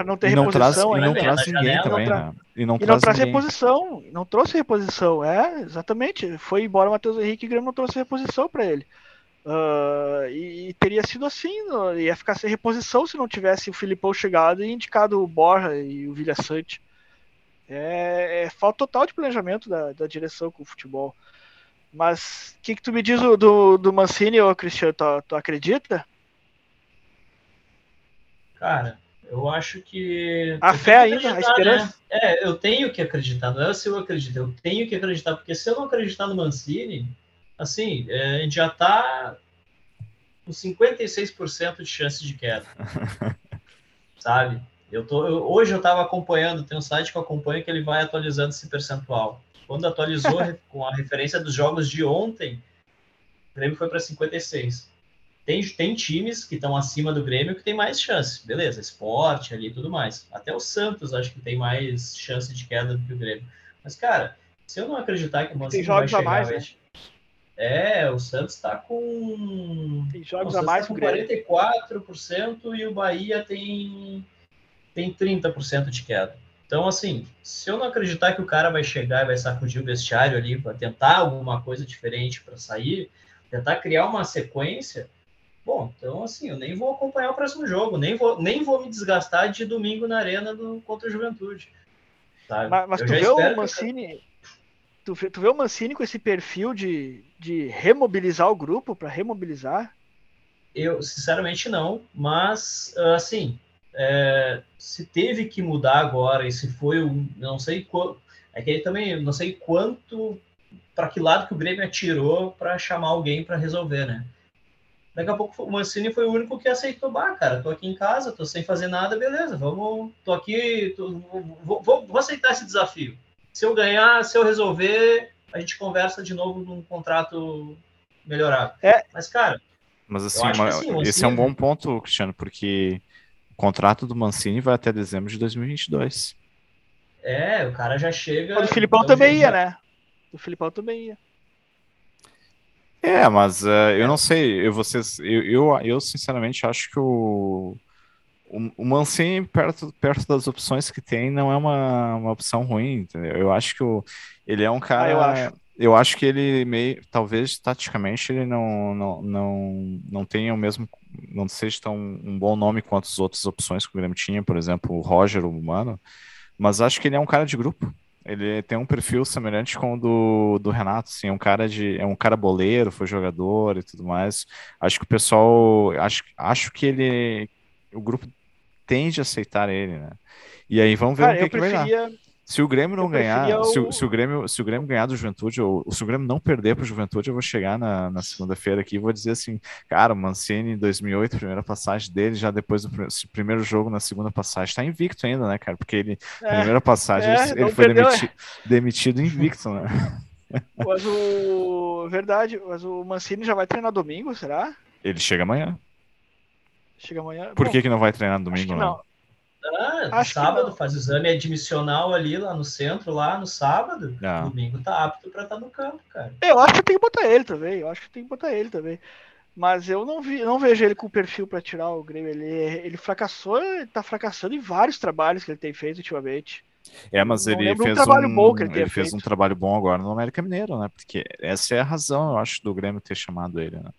para não ter e não reposição. Traz, e não traz ninguém também, não né? E não, e traz, não traz reposição, não trouxe reposição, é, exatamente. Foi embora o Matheus Henrique e o Grêmio não trouxe reposição para ele. Uh, e, e, teria sido assim, ia ficar sem reposição se não tivesse o Filipão chegado e indicado o Borja e o Vilha Sante. É, é, falta total de planejamento da, da direção com o futebol. Mas o que, que tu me diz do, do Mancini, ô Cristiano? Tu, tu acredita? Cara, eu acho que. A fé ainda, a esperança. Né? É, eu tenho que acreditar, não é se eu acredito, eu tenho que acreditar, porque se eu não acreditar no Mancini, assim, é, a gente já tá com 56% de chance de queda. sabe? Eu tô, eu, hoje eu estava acompanhando, tem um site que eu acompanho que ele vai atualizando esse percentual. Quando atualizou com a referência dos jogos de ontem, o Grêmio foi para 56. Tem, tem times que estão acima do Grêmio que tem mais chance, beleza, esporte ali e tudo mais. Até o Santos acho que tem mais chance de queda do que o Grêmio. Mas, cara, se eu não acreditar que o Mancini vai chegar... Mais, vai... Né? É, o Santos está com... Tem jogos a mais tá com 44% e o Bahia tem, tem 30% de queda. Então, assim, se eu não acreditar que o cara vai chegar e vai sacudir o vestiário ali para tentar alguma coisa diferente para sair, tentar criar uma sequência, bom, então, assim, eu nem vou acompanhar o próximo jogo, nem vou, nem vou me desgastar de domingo na arena do, contra o Juventude. Sabe? Mas, mas tu vê o Mancini. Tu vê, tu vê o Mancini com esse perfil de, de remobilizar o grupo para remobilizar? Eu, sinceramente, não, mas, assim, é, se teve que mudar agora e se foi um, não sei quanto, é que aí também não sei quanto para que lado que o Grêmio atirou para chamar alguém para resolver, né? Daqui a pouco o Mancini foi o único que aceitou, bah, cara, tô aqui em casa, tô sem fazer nada, beleza, vamos, tô aqui, tô, vou, vou, vou aceitar esse desafio. Se eu ganhar, se eu resolver, a gente conversa de novo num contrato melhorado. É. Mas, cara. Mas assim, uma, assim esse é um bom ponto, Cristiano, porque contrato do Mancini vai até dezembro de 2022. É, o cara já chega. O Filipão também ia, né? O Filipão também ia. É, mas uh, eu não sei, eu, vocês, eu, eu, eu, sinceramente acho que o, o, o Mancini, perto, perto das opções que tem, não é uma, uma opção ruim, entendeu? Eu acho que o, ele é um cara. Ah, eu acho eu acho que ele meio, talvez taticamente ele não, não, não, não tenha o mesmo, não seja tão um bom nome quanto as outras opções que o Grêmio tinha, por exemplo, o Roger, o Mano, mas acho que ele é um cara de grupo. Ele tem um perfil semelhante com o do, do Renato, assim, é um cara de, é um cara boleiro, foi jogador e tudo mais. Acho que o pessoal, acho, acho que ele, o grupo tende a aceitar ele, né? E aí vamos ver cara, o que, que vai dar. Se o Grêmio não ganhar, o... se, o, se, o Grêmio, se o Grêmio ganhar do Juventude, ou se o Grêmio não perder para o Juventude, eu vou chegar na, na segunda-feira aqui e vou dizer assim, cara, o Mancini em 2008, primeira passagem dele, já depois do primeiro jogo na segunda passagem, está invicto ainda, né, cara? Porque ele, é, primeira passagem, é, ele, ele foi perdeu, demiti é. demitido invicto, né? Mas o. Verdade, mas o Mancini já vai treinar domingo, será? Ele chega amanhã. Chega amanhã. Por Bom, que, que não vai treinar domingo, não? não? Ah, Acho sábado faz o exame admissional ali lá no centro, lá no sábado. Ah. Domingo tá apto para estar tá no campo, cara. Eu acho que tem que botar ele também. Eu acho que tem que botar ele também. Mas eu não vi, não vejo ele com o perfil para tirar o Grêmio. Ele, ele fracassou, ele tá fracassando em vários trabalhos que ele tem feito ultimamente. É, mas não ele fez um, trabalho um, bom que ele, ele fez um trabalho bom agora no América Mineiro, né? Porque essa é a razão, eu acho, do Grêmio ter chamado ele, né?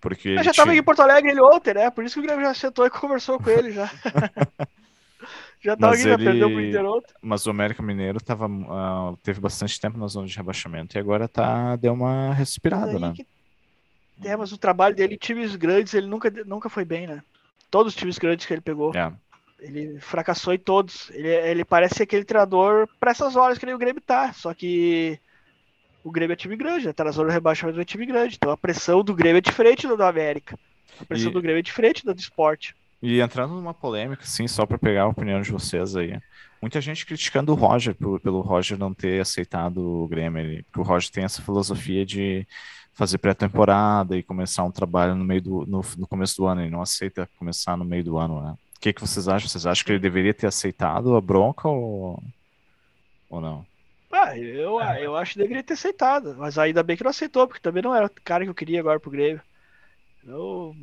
Porque eu já estava tinha... em Porto Alegre ele ontem, né? Por isso que o Grêmio já sentou e conversou com ele já. Já tá alguém, ele... já perdeu pro Inter outro. Mas o América Mineiro tava, uh, teve bastante tempo na zona de rebaixamento e agora tá, deu uma respirada, né? Que... É, mas o trabalho dele em times grandes, ele nunca, nunca foi bem, né? Todos os times grandes que ele pegou. É. Ele fracassou em todos. Ele, ele parece aquele treinador para essas horas que nem o Grêmio tá. Só que o Grêmio é time grande, né? Tá na zona de rebaixamento é time grande. Então a pressão do Grêmio é diferente da do América. A pressão e... do Grêmio é diferente da do esporte. E entrando numa polêmica, assim, só para pegar a opinião de vocês aí. Muita gente criticando o Roger pelo, pelo Roger não ter aceitado o Grêmio, porque o Roger tem essa filosofia de fazer pré-temporada e começar um trabalho no meio do no, no, começo do ano, ele não aceita começar no meio do ano, né? O que, que vocês acham? Vocês acham que ele deveria ter aceitado a bronca ou, ou não? Ah, eu, eu acho que deveria ter aceitado, mas ainda bem que não aceitou, porque também não era o cara que eu queria agora pro Grêmio. Eu,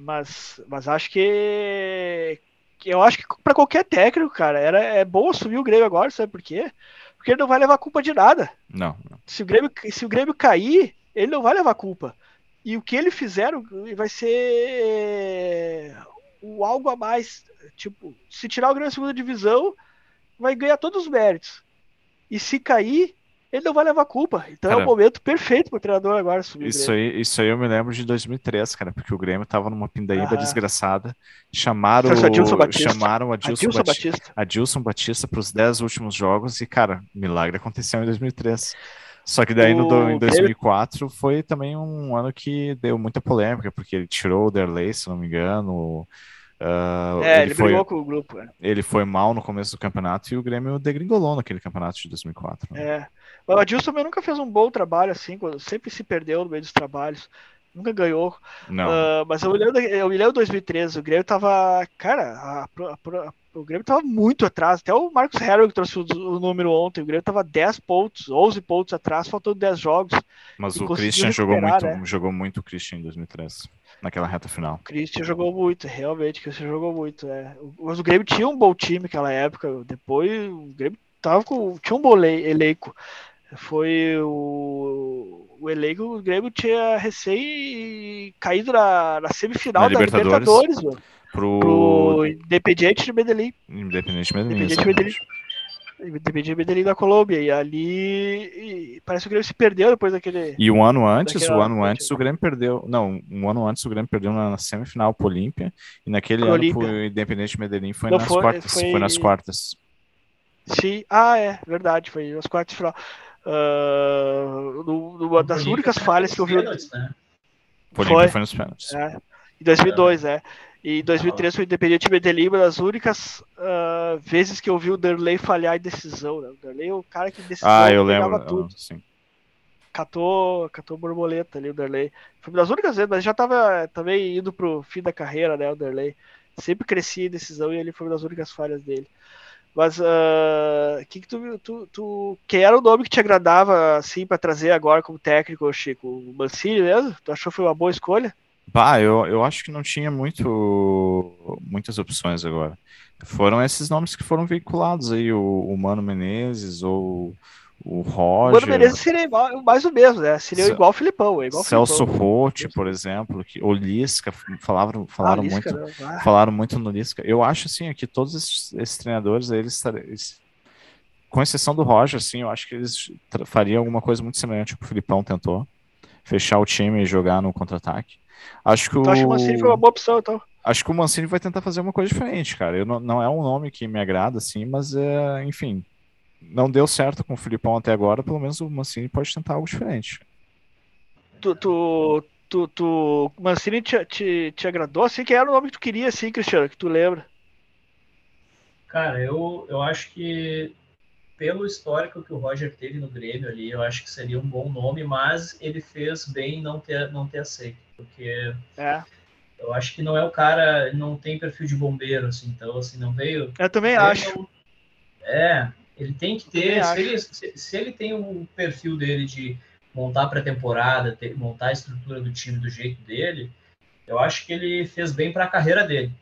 mas, mas acho que, eu acho que para qualquer técnico, cara, era é bom assumir o Grêmio agora, sabe por quê? Porque ele não vai levar culpa de nada. Não. Se o Grêmio, se o Grêmio cair, ele não vai levar culpa. E o que ele fizeram vai ser o algo a mais. Tipo, se tirar o Grêmio da segunda divisão, vai ganhar todos os méritos. E se cair, ele não vai levar culpa. Então cara, é o momento perfeito para o treinador agora subir. Isso aí, isso aí eu me lembro de 2003, cara, porque o Grêmio tava numa pindaíba ah. desgraçada. Chamaram, Adilson Batista. chamaram Adilson, Adilson Batista, Batista. Adilson Batista para os 10 últimos jogos e, cara, milagre aconteceu em 2003. Só que daí o... no, em 2004 foi também um ano que deu muita polêmica, porque ele tirou o Derlei, se não me engano. Uh, é, ele, ele foi, brigou com o grupo. É. Ele foi mal no começo do campeonato e o Grêmio degringolou naquele campeonato de 2004. Né? É. O Adilson também nunca fez um bom trabalho assim, sempre se perdeu no meio dos trabalhos. Nunca ganhou. Não. Uh, mas eu lembro, eu lembro 2013, o Grêmio tava. Cara, a, a, a, o Grêmio tava muito atrás. Até o Marcos Harrell trouxe o, o, número ontem. O Grêmio tava 10 pontos, 11 pontos atrás, faltando 10 jogos. Mas o Christian jogou muito, né? jogou muito o Christian em 2013 naquela reta final. O Christian jogou muito, realmente, o Christian jogou muito. É. Mas o Grêmio tinha um bom time naquela época. Depois o Grêmio tava com, tinha um bom elenco. Foi o, o elenco, o Grêmio tinha recém caído na, na semifinal na da Libertadores, Libertadores pro... pro Independiente de Medellín. Independiente de Medellín. Independiente de Medellín. Independiente de Medellín da Colômbia. E ali e parece que o Grêmio se perdeu depois daquele. E um ano antes, o ano antes, o Grêmio perdeu. Não, um ano antes o Grêmio perdeu na semifinal pro Olímpia. E naquele pro ano Olímpia. pro Independente de Medellín foi, nas, foi, quartas, foi... foi nas quartas. Sim, ah, é, verdade, foi nas quartas de final. Uh, no, das únicas falhas que eu vi. Né? Foi, foi nos pênaltis. É, em 2002, é. é. E em 2003 foi o Independiente Medellín, uma das únicas uh, vezes que eu vi o Derlei falhar em decisão. Né? O Derlei é o cara que decidiu ah, eu lembro. tudo. Ah, sim. Catou, catou borboleta ali o Derlei. Foi uma das únicas vezes, mas já estava também indo pro fim da carreira, né, o Derlei. Sempre crescia em decisão e ele foi uma das únicas falhas dele. Mas uh, que, que tu, tu, tu, quem era o nome que te agradava assim para trazer agora como técnico, Chico? O Mancini mesmo? Tu achou que foi uma boa escolha? Bah, eu, eu acho que não tinha muito, muitas opções agora. Foram esses nomes que foram veiculados aí, o, o Mano Menezes ou o Roger. O Mano Menezes seria igual, mais o mesmo, né? Seria igual o Filipão. Igual Celso Rotti, por exemplo, que, o Lisca, falaram, falaram, ah, Lisca, muito, ah. falaram muito no Lisca. Eu acho assim que todos esses, esses treinadores, eles, eles, com exceção do Roger, assim, eu acho que eles fariam alguma coisa muito semelhante ao que o Filipão tentou. Fechar o time e jogar no contra-ataque. Acho que o... Então, acho que o Mancini foi uma boa opção, então. Acho que o Mancini vai tentar fazer uma coisa diferente, cara. Eu não, não é um nome que me agrada, assim, mas, é, enfim, não deu certo com o Filipão até agora, pelo menos o Mancini pode tentar algo diferente. Tu, tu, tu, tu Mancini te, te, te agradou, assim, que era o nome que tu queria, assim, Cristiano, que tu lembra? Cara, eu, eu acho que pelo histórico que o Roger teve no Grêmio ali, eu acho que seria um bom nome, mas ele fez bem não ter, não ter aceito porque é. eu acho que não é o cara, não tem perfil de bombeiro, assim, então assim, não veio. Eu também acho. é, ele tem que ter, se ele, se, se ele, tem o perfil dele de montar pré-temporada, montar a estrutura do time do jeito dele, eu acho que ele fez bem para a carreira dele.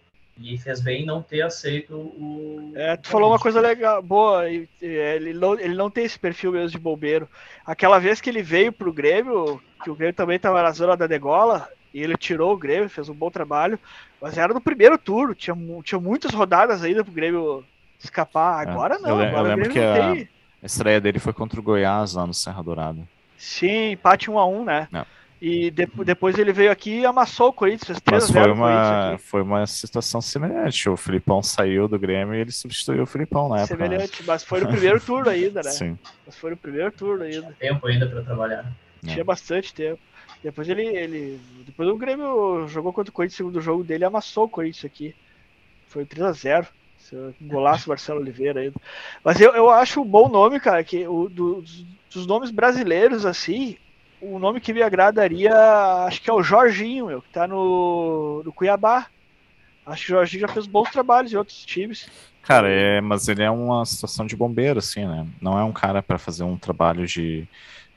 E fez bem não ter aceito o. É, tu falou uma coisa legal, boa. Ele não, ele não tem esse perfil mesmo de bombeiro. Aquela vez que ele veio pro Grêmio, que o Grêmio também estava na zona da degola, e ele tirou o Grêmio, fez um bom trabalho, mas era no primeiro turno, tinha, tinha muitas rodadas ainda pro Grêmio escapar. É, Agora não, eu, agora eu lembro que a, a, estreia dele foi contra o Goiás lá no Serra Dourada. Sim, empate 1 a 1 né? Não. E de, depois ele veio aqui e amassou o Corinthians, 3 Mas foi uma, foi uma situação semelhante. O Filipão saiu do Grêmio e ele substituiu o Filipão na época. Né? Semelhante, mas foi no primeiro turno ainda, né? Sim. Mas foi no primeiro turno ainda. Tempo ainda para trabalhar. Tinha é. bastante tempo. Depois ele, ele. Depois o Grêmio jogou contra o Corinthians, segundo jogo dele amassou o Corinthians aqui. Foi 3x0. Golaço Marcelo Oliveira ainda. Mas eu, eu acho um bom nome, cara, que o, do, dos nomes brasileiros, assim, o nome que me agradaria, acho que é o Jorginho, meu, que tá no, no Cuiabá. Acho que o Jorginho já fez bons trabalhos em outros times. Cara, é, mas ele é uma situação de bombeiro, assim, né? Não é um cara para fazer um trabalho de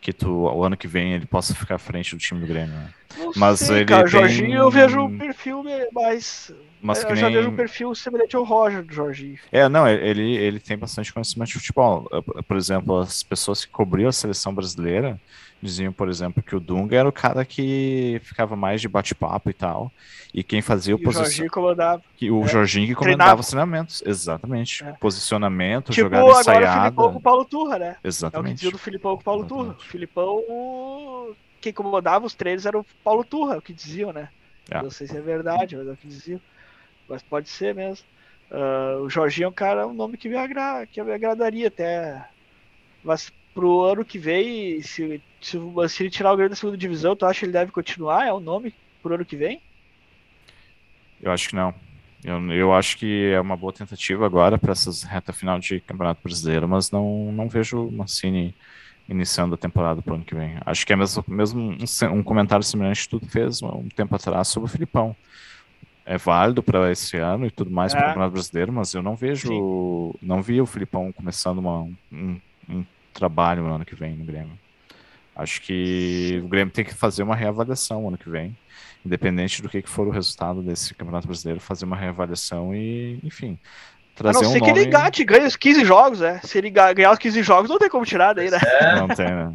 que tu, o ano que vem ele possa ficar à frente do time do Grêmio. Né? Mas sei, ele cara, tem... Jorginho eu vejo um perfil mais mas eu já vejo um perfil semelhante ao Roger do Jorginho. É, não, ele, ele tem bastante conhecimento de futebol. Por exemplo, as pessoas que cobriam a seleção brasileira diziam, por exemplo, que o Dunga era o cara que ficava mais de bate-papo e tal. E quem fazia o posicionamento. O Jorginho comandava. Que, o é. Jorginho que comandava Treinava. os treinamentos. Exatamente. É. Posicionamento, tipo, jogada agora ensaiada. o Filipão com o Paulo Turra, né? Exatamente. É o que do Filipão com o Paulo Exatamente. Turra. O Filipão, quem comandava os treinos era o Paulo Turra, o que diziam, né? É. Não sei se é verdade, mas é o que diziam. Mas pode ser mesmo. Uh, o Jorginho é um cara, um nome que me, agra que me agradaria até. Mas pro ano que vem, se, se, se ele tirar o Grêmio da segunda divisão, tu acha que ele deve continuar? É o nome pro ano que vem? Eu acho que não. Eu, eu acho que é uma boa tentativa agora para essas reta final de Campeonato Brasileiro, mas não, não vejo o Mancini iniciando a temporada pro ano que vem. Acho que é mesmo, mesmo um, um comentário semelhante que tu fez um tempo atrás sobre o Filipão é válido para esse ano e tudo mais é. para o Campeonato Brasileiro, mas eu não vejo, Sim. não vi o Filipão começando uma, um, um, trabalho no ano que vem no Grêmio. Acho que o Grêmio tem que fazer uma reavaliação ano que vem, independente do que, que for o resultado desse Campeonato Brasileiro, fazer uma reavaliação e, enfim, trazer a não ser um que ele engate, ganha os 15 jogos, é. Se ele ganhar os 15 jogos, não tem como tirar daí, né? É. Não tem, né?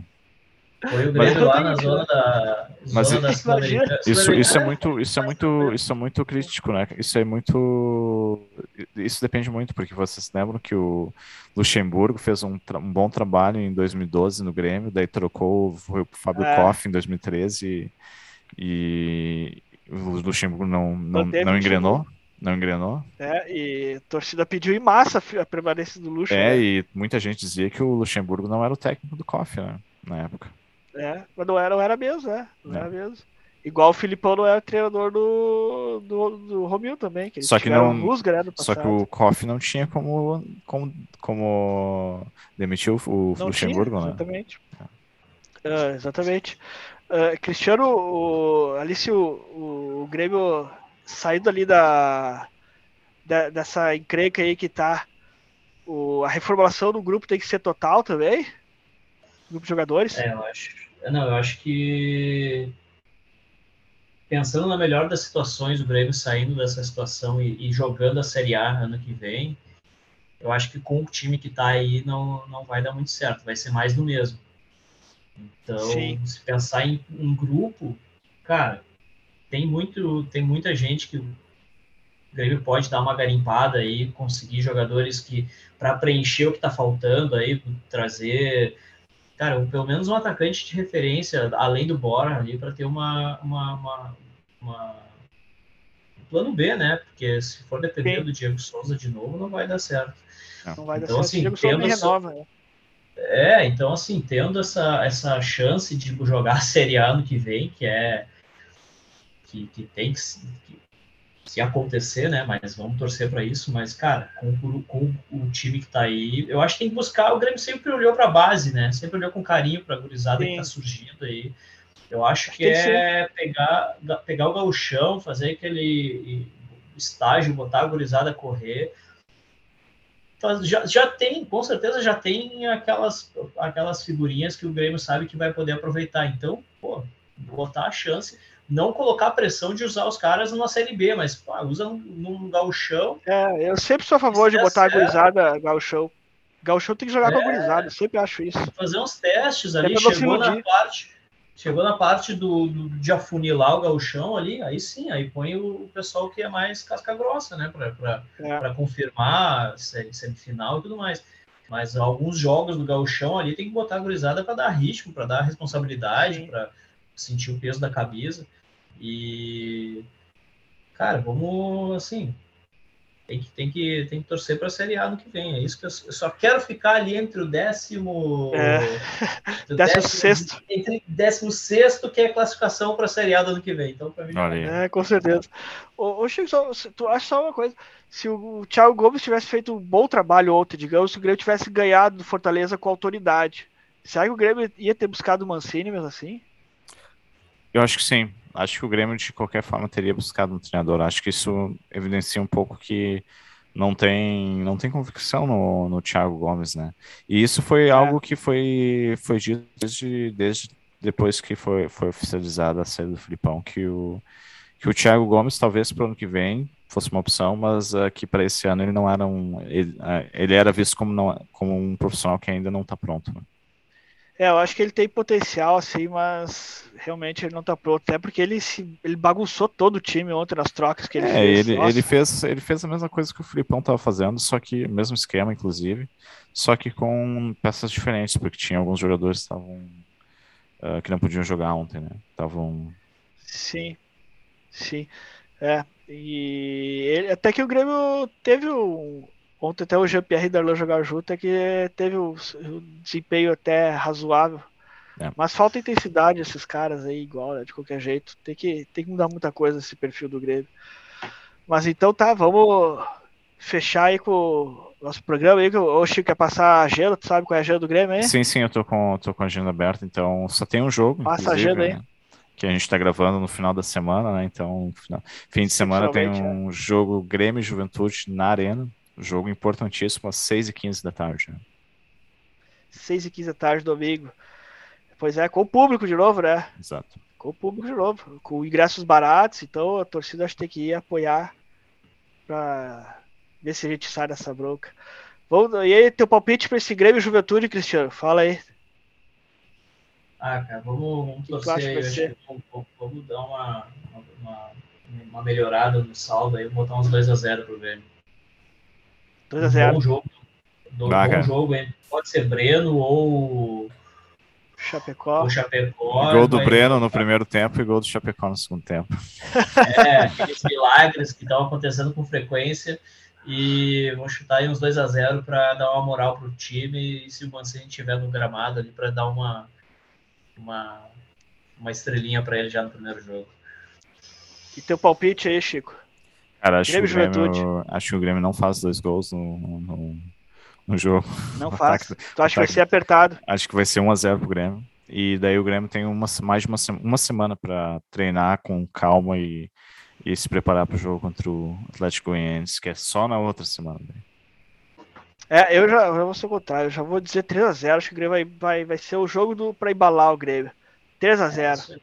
Foi o Grêmio lá na zona da. Mas zona isso, isso é muito, isso é muito, isso é muito crítico, né? Isso é muito, isso depende muito porque vocês lembram que o Luxemburgo fez um, um bom trabalho em 2012 no Grêmio, daí trocou foi o Fábio é. Koff em 2013 e, e o Luxemburgo não não, não engrenou. Não engrenou. É, e a torcida pediu em massa a permanência do Luxo. É, né? e muita gente dizia que o Luxemburgo não era o técnico do Koff, né? Na época. É, mas não era, não era mesmo, né? Não é. era mesmo. Igual o Filipão não era treinador do, do, do Romil também. Que só que não. Musga, né, só que o Koff não tinha como, como, como demitir o, o Luxemburgo, tinha, exatamente. né? Exatamente. Uh, exatamente. Uh, Cristiano, o, ali se o, o, o, Grêmio saindo ali da, da, dessa encrenca aí que tá, o, a reformulação do grupo tem que ser total também? Grupo de jogadores? É, eu acho. Não, eu acho que pensando na melhor das situações, o Grêmio saindo dessa situação e, e, jogando a Série A ano que vem, eu acho que com o time que está aí não, não vai dar muito certo, vai ser mais do mesmo. Então, Sim. se pensar em um grupo, cara, tem muito, tem muita gente que o Grêmio pode dar uma garimpada aí, conseguir jogadores que para preencher o que está faltando aí, trazer cara, um, pelo menos um atacante de referência, além do Bora ali, para ter uma, uma, uma, uma, um plano B, né? Porque se for depender Sim. do Diego Souza de novo, não vai dar certo. Não vai dar então, certo. Assim, Diego Souza essa... renova, né? É, então assim, tendo essa, essa chance de jogar a Série A ano que vem, que é que, que tem que, que se acontecer, né? Mas vamos torcer para isso. Mas, cara, com, com, o time que tá aí, eu acho que tem que buscar. O Grêmio sempre olhou para a base, né? Sempre olhou com carinho para a gurizada Sim. que tá surgindo aí. Eu acho que é pegar, pegar o gauchão, fazer aquele estágio, botar a gurizada a correr. Já, já tem, com certeza já tem aquelas, aquelas figurinhas que o Grêmio sabe que vai poder aproveitar. Então, pô, botar a chance não colocar pressão de usar os caras numa Série B, mas usa num, num gauchão. É, eu sempre sou a favor de botar a gurizada gauchão. Gauchão tem que jogar é, com a é. gurizada, sempre acho isso. Fazer uns testes ali, é chegou na parte, chegou na parte do, do, de afunilar o gauchão ali, aí sim, aí põe o pessoal que é mais casca grossa, né, para é. confirmar semifinal e tudo mais. Mas alguns jogos do gauchão ali tem que botar a gurizada para dar ritmo, para dar responsabilidade, para sentir o peso da camisa. E, cara, vamos, assim, tem que, tem que, tem que torcer para a Série A no que vem. É isso que eu, eu só quero ficar ali entre o décimo. É. décimo, décimo sexto. Entre décimo sexto, que é a classificação para a Série A do ano que vem. Então, para mim. É, com certeza. Ô, ô Chico, só, tu acha só uma coisa? Se o, o Thiago Gomes tivesse feito um bom trabalho ontem, digamos, se o Grêmio tivesse ganhado do Fortaleza com autoridade, será que o Grêmio ia ter buscado o Mancini mesmo assim? Eu acho que sim. Acho que o Grêmio, de qualquer forma, teria buscado um treinador. Acho que isso evidencia um pouco que não tem, não tem convicção no, no Thiago Gomes, né? E isso foi é. algo que foi, foi dito desde, desde depois que foi, foi oficializada a saída do Filipão, que o, que o Thiago Gomes, talvez para o ano que vem, fosse uma opção, mas uh, que para esse ano ele não era um. Ele, uh, ele era visto como, não, como um profissional que ainda não está pronto. Né? É, eu acho que ele tem potencial, assim, mas realmente ele não tá pronto. Até porque ele se, ele bagunçou todo o time ontem nas trocas que ele é, fez. Ele, ele, fez. Ele fez a mesma coisa que o Filipão tava fazendo, só que mesmo esquema, inclusive, só que com peças diferentes, porque tinha alguns jogadores que estavam. Uh, que não podiam jogar ontem, né? Estavam. Sim, sim. É. E ele, até que o Grêmio teve um, Ontem até o Jean-Pierre e Darlan jogaram junto, é que teve o desempenho até razoável. É. Mas falta intensidade esses caras aí, igual, né, de qualquer jeito. Tem que, tem que mudar muita coisa esse perfil do Grêmio. Mas então tá, vamos fechar aí com o nosso programa aí, que o Chico quer passar a agenda, tu sabe qual é a agenda do Grêmio aí? Sim, sim, eu tô com, tô com a agenda aberta, então só tem um jogo. Passa a agenda aí. Né, que a gente tá gravando no final da semana, né? Então, final, fim de semana tem um é. jogo Grêmio Juventude na Arena, Jogo importantíssimo às 6h15 da tarde. Né? 6h15 da tarde, domingo. Pois é, com o público de novo, né? Exato. Com o público de novo. Com ingressos baratos, então a torcida acho que tem que ir apoiar pra ver se a gente sai dessa bronca. Vamos, e aí, teu palpite para esse Grêmio Juventude, Cristiano? Fala aí. Ah, cara, vamos, vamos torcer. Vamos, vamos, dar uma, uma, uma, melhorada no saldo aí, botar uns 2x0 pro Grêmio. 2x0. Bom jogo. Do, bom jogo, hein? Pode ser Breno ou. Chapecó. O Chapecó. Gol do Breno no primeiro tempo e gol do Chapecó no segundo tempo. É, aqueles milagres que estão acontecendo com frequência. E vou chutar aí uns 2 a 0 para dar uma moral pro time. E se o Mancini estiver no gramado ali, para dar uma, uma, uma estrelinha para ele já no primeiro jogo. E teu palpite aí, Chico? Cara, acho, Grêmio que o Grêmio, acho que o Grêmio não faz dois gols no, no, no jogo. Não faz. Ataque, tu acha que vai ser apertado? Acho que vai ser 1x0 pro Grêmio. E daí o Grêmio tem uma, mais de uma, uma semana para treinar com calma e, e se preparar para o jogo contra o Atlético Goianiense, que é só na outra semana. É, eu já, eu vou ser o contrário, eu já vou dizer 3x0. Acho que o Grêmio vai, vai, vai ser o jogo para embalar o Grêmio. 3x0.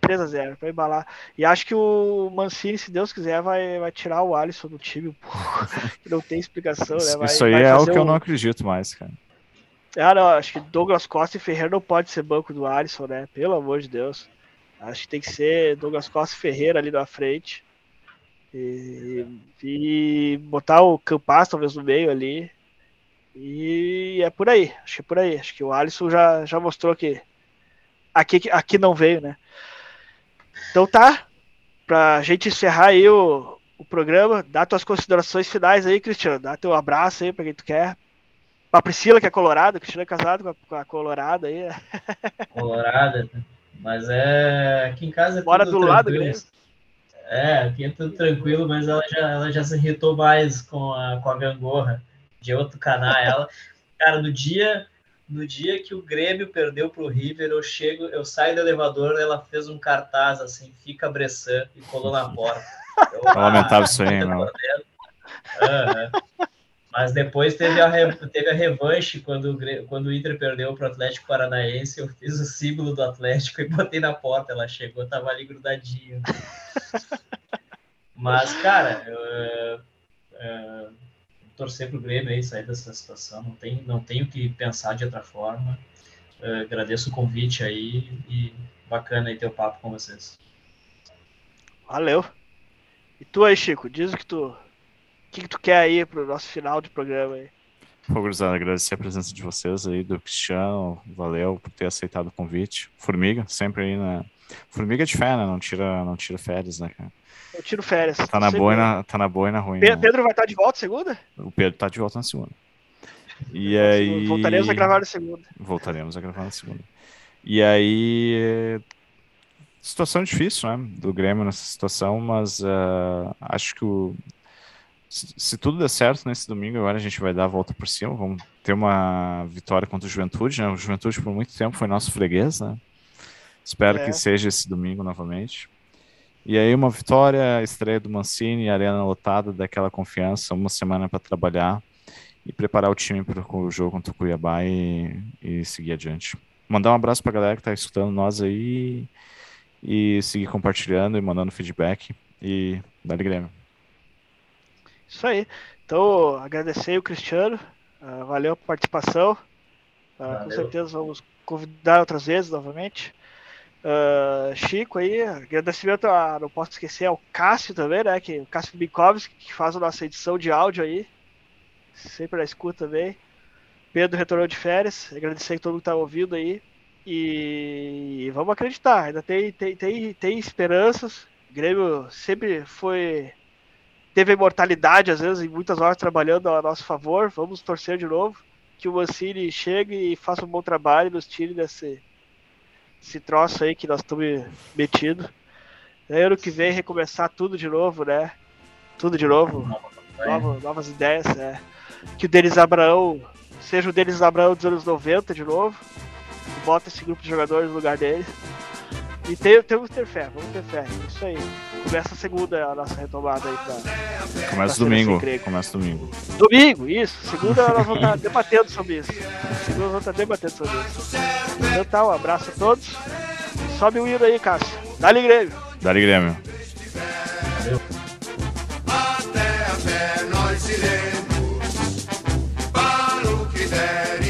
3 a 0 para embalar. E acho que o Mancini, se Deus quiser, vai, vai tirar o Alisson do time. não tem explicação, né? Vai, Isso aí é o que um... eu não acredito mais, cara. Ah, não, acho que Douglas Costa e Ferreira não pode ser banco do Alisson, né? Pelo amor de Deus. Acho que tem que ser Douglas Costa e Ferreira ali na frente. E, e botar o Campas talvez no meio ali. E é por aí, acho que é por aí. Acho que o Alisson já, já mostrou que aqui, aqui não veio, né? Então tá, pra gente encerrar aí o, o programa, dá tuas considerações finais aí, Cristiano, dá teu abraço aí pra quem tu quer. Pra Priscila, que é colorada, Cristiano é casado com a, com a colorada aí. Colorada, mas é aqui em casa é Bora do tranquilo. lado, Grêmio. É, aqui é tudo tranquilo, mas ela já, ela já se irritou mais com a, com a gangorra de outro canal. Ela, cara, no dia no dia que o Grêmio perdeu para o River, eu chego, eu saio do elevador, ela fez um cartaz assim, fica Bressan e colou na porta. Eu, é lamentável isso aí, não. Uhum. Mas depois teve a, teve a revanche quando, o, quando o Inter perdeu para o Atlético Paranaense. Eu fiz o símbolo do Atlético e botei na porta. Ela chegou, tava ali grudadinho. Mas, cara, eu, eu torcer para o Grêmio aí sair dessa situação. Não tem, não tenho que pensar de outra forma. Uh, agradeço o convite aí e bacana aí ter o papo com vocês. Valeu. E tu aí, Chico, diz o que tu, o que, que tu quer aí pro nosso final de programa aí. Pô, Gurizada, agradecer a presença de vocês aí, do Cristiano, valeu por ter aceitado o convite. Formiga, sempre aí na, Formiga de fé, né? Não tira, não tira férias, né, cara? Eu tiro férias. Tá na, boa e na, tá na boa e na ruim. Pe né? Pedro vai estar de volta segunda? O Pedro tá de volta na segunda. E aí. Voltaremos a gravar na segunda. Voltaremos a gravar na segunda. E aí. Situação difícil, né? Do Grêmio nessa situação, mas uh, acho que o, se, se, tudo der certo nesse domingo, agora a gente vai dar a volta por cima. Vamos ter uma vitória contra o Juventude, né? O Juventude por muito tempo foi nosso freguês, né? Espero é. que seja esse domingo novamente. E aí uma vitória, estreia do Mancini, arena lotada, daquela confiança, uma semana para trabalhar e preparar o time para o jogo contra o Cuiabá e, e seguir adiante. Mandar um abraço para a galera que está escutando nós aí e seguir compartilhando e mandando feedback e dá Grêmio. Isso aí. Então, agradecer o Cristiano, uh, valeu a participação. Uh, com certeza vamos convidar outras vezes novamente. Uh, Chico aí, agradecimento a, não posso esquecer ao Cássio também, né? Que, o Cássio Bikovski, que faz a nossa edição de áudio aí. Sempre na escuta também. Pedro retornou de férias. Agradecer a todo mundo que tá ouvindo aí. E vamos acreditar, ainda tem, tem, tem, tem esperanças. O Grêmio sempre foi. Teve imortalidade, às vezes, em muitas horas trabalhando a nosso favor. Vamos torcer de novo. Que o Mancini chegue e faça um bom trabalho nos tire desse, esse troço aí que nós estamos metidos. Ano que vem recomeçar tudo de novo, né? Tudo de novo. Nova, novas ideias, né? Que o Denis Abraão seja o Denis Abraão dos anos 90 de novo bota esse grupo de jogadores no lugar dele. E tem, temos ter fé, vamos ter fé. Isso aí. Começa a segunda a nossa retomada aí pra. Começa domingo. Começa domingo. Domingo, isso. Segunda nós vamos estar debatendo sobre isso. Segunda nós vamos estar debatendo sobre isso. Então tá, um abraço a todos. Sobe o hino aí, Cássio. Dá-lhe Grêmio. Dá-lhe Grêmio. Até a fé nós iremos para o que der.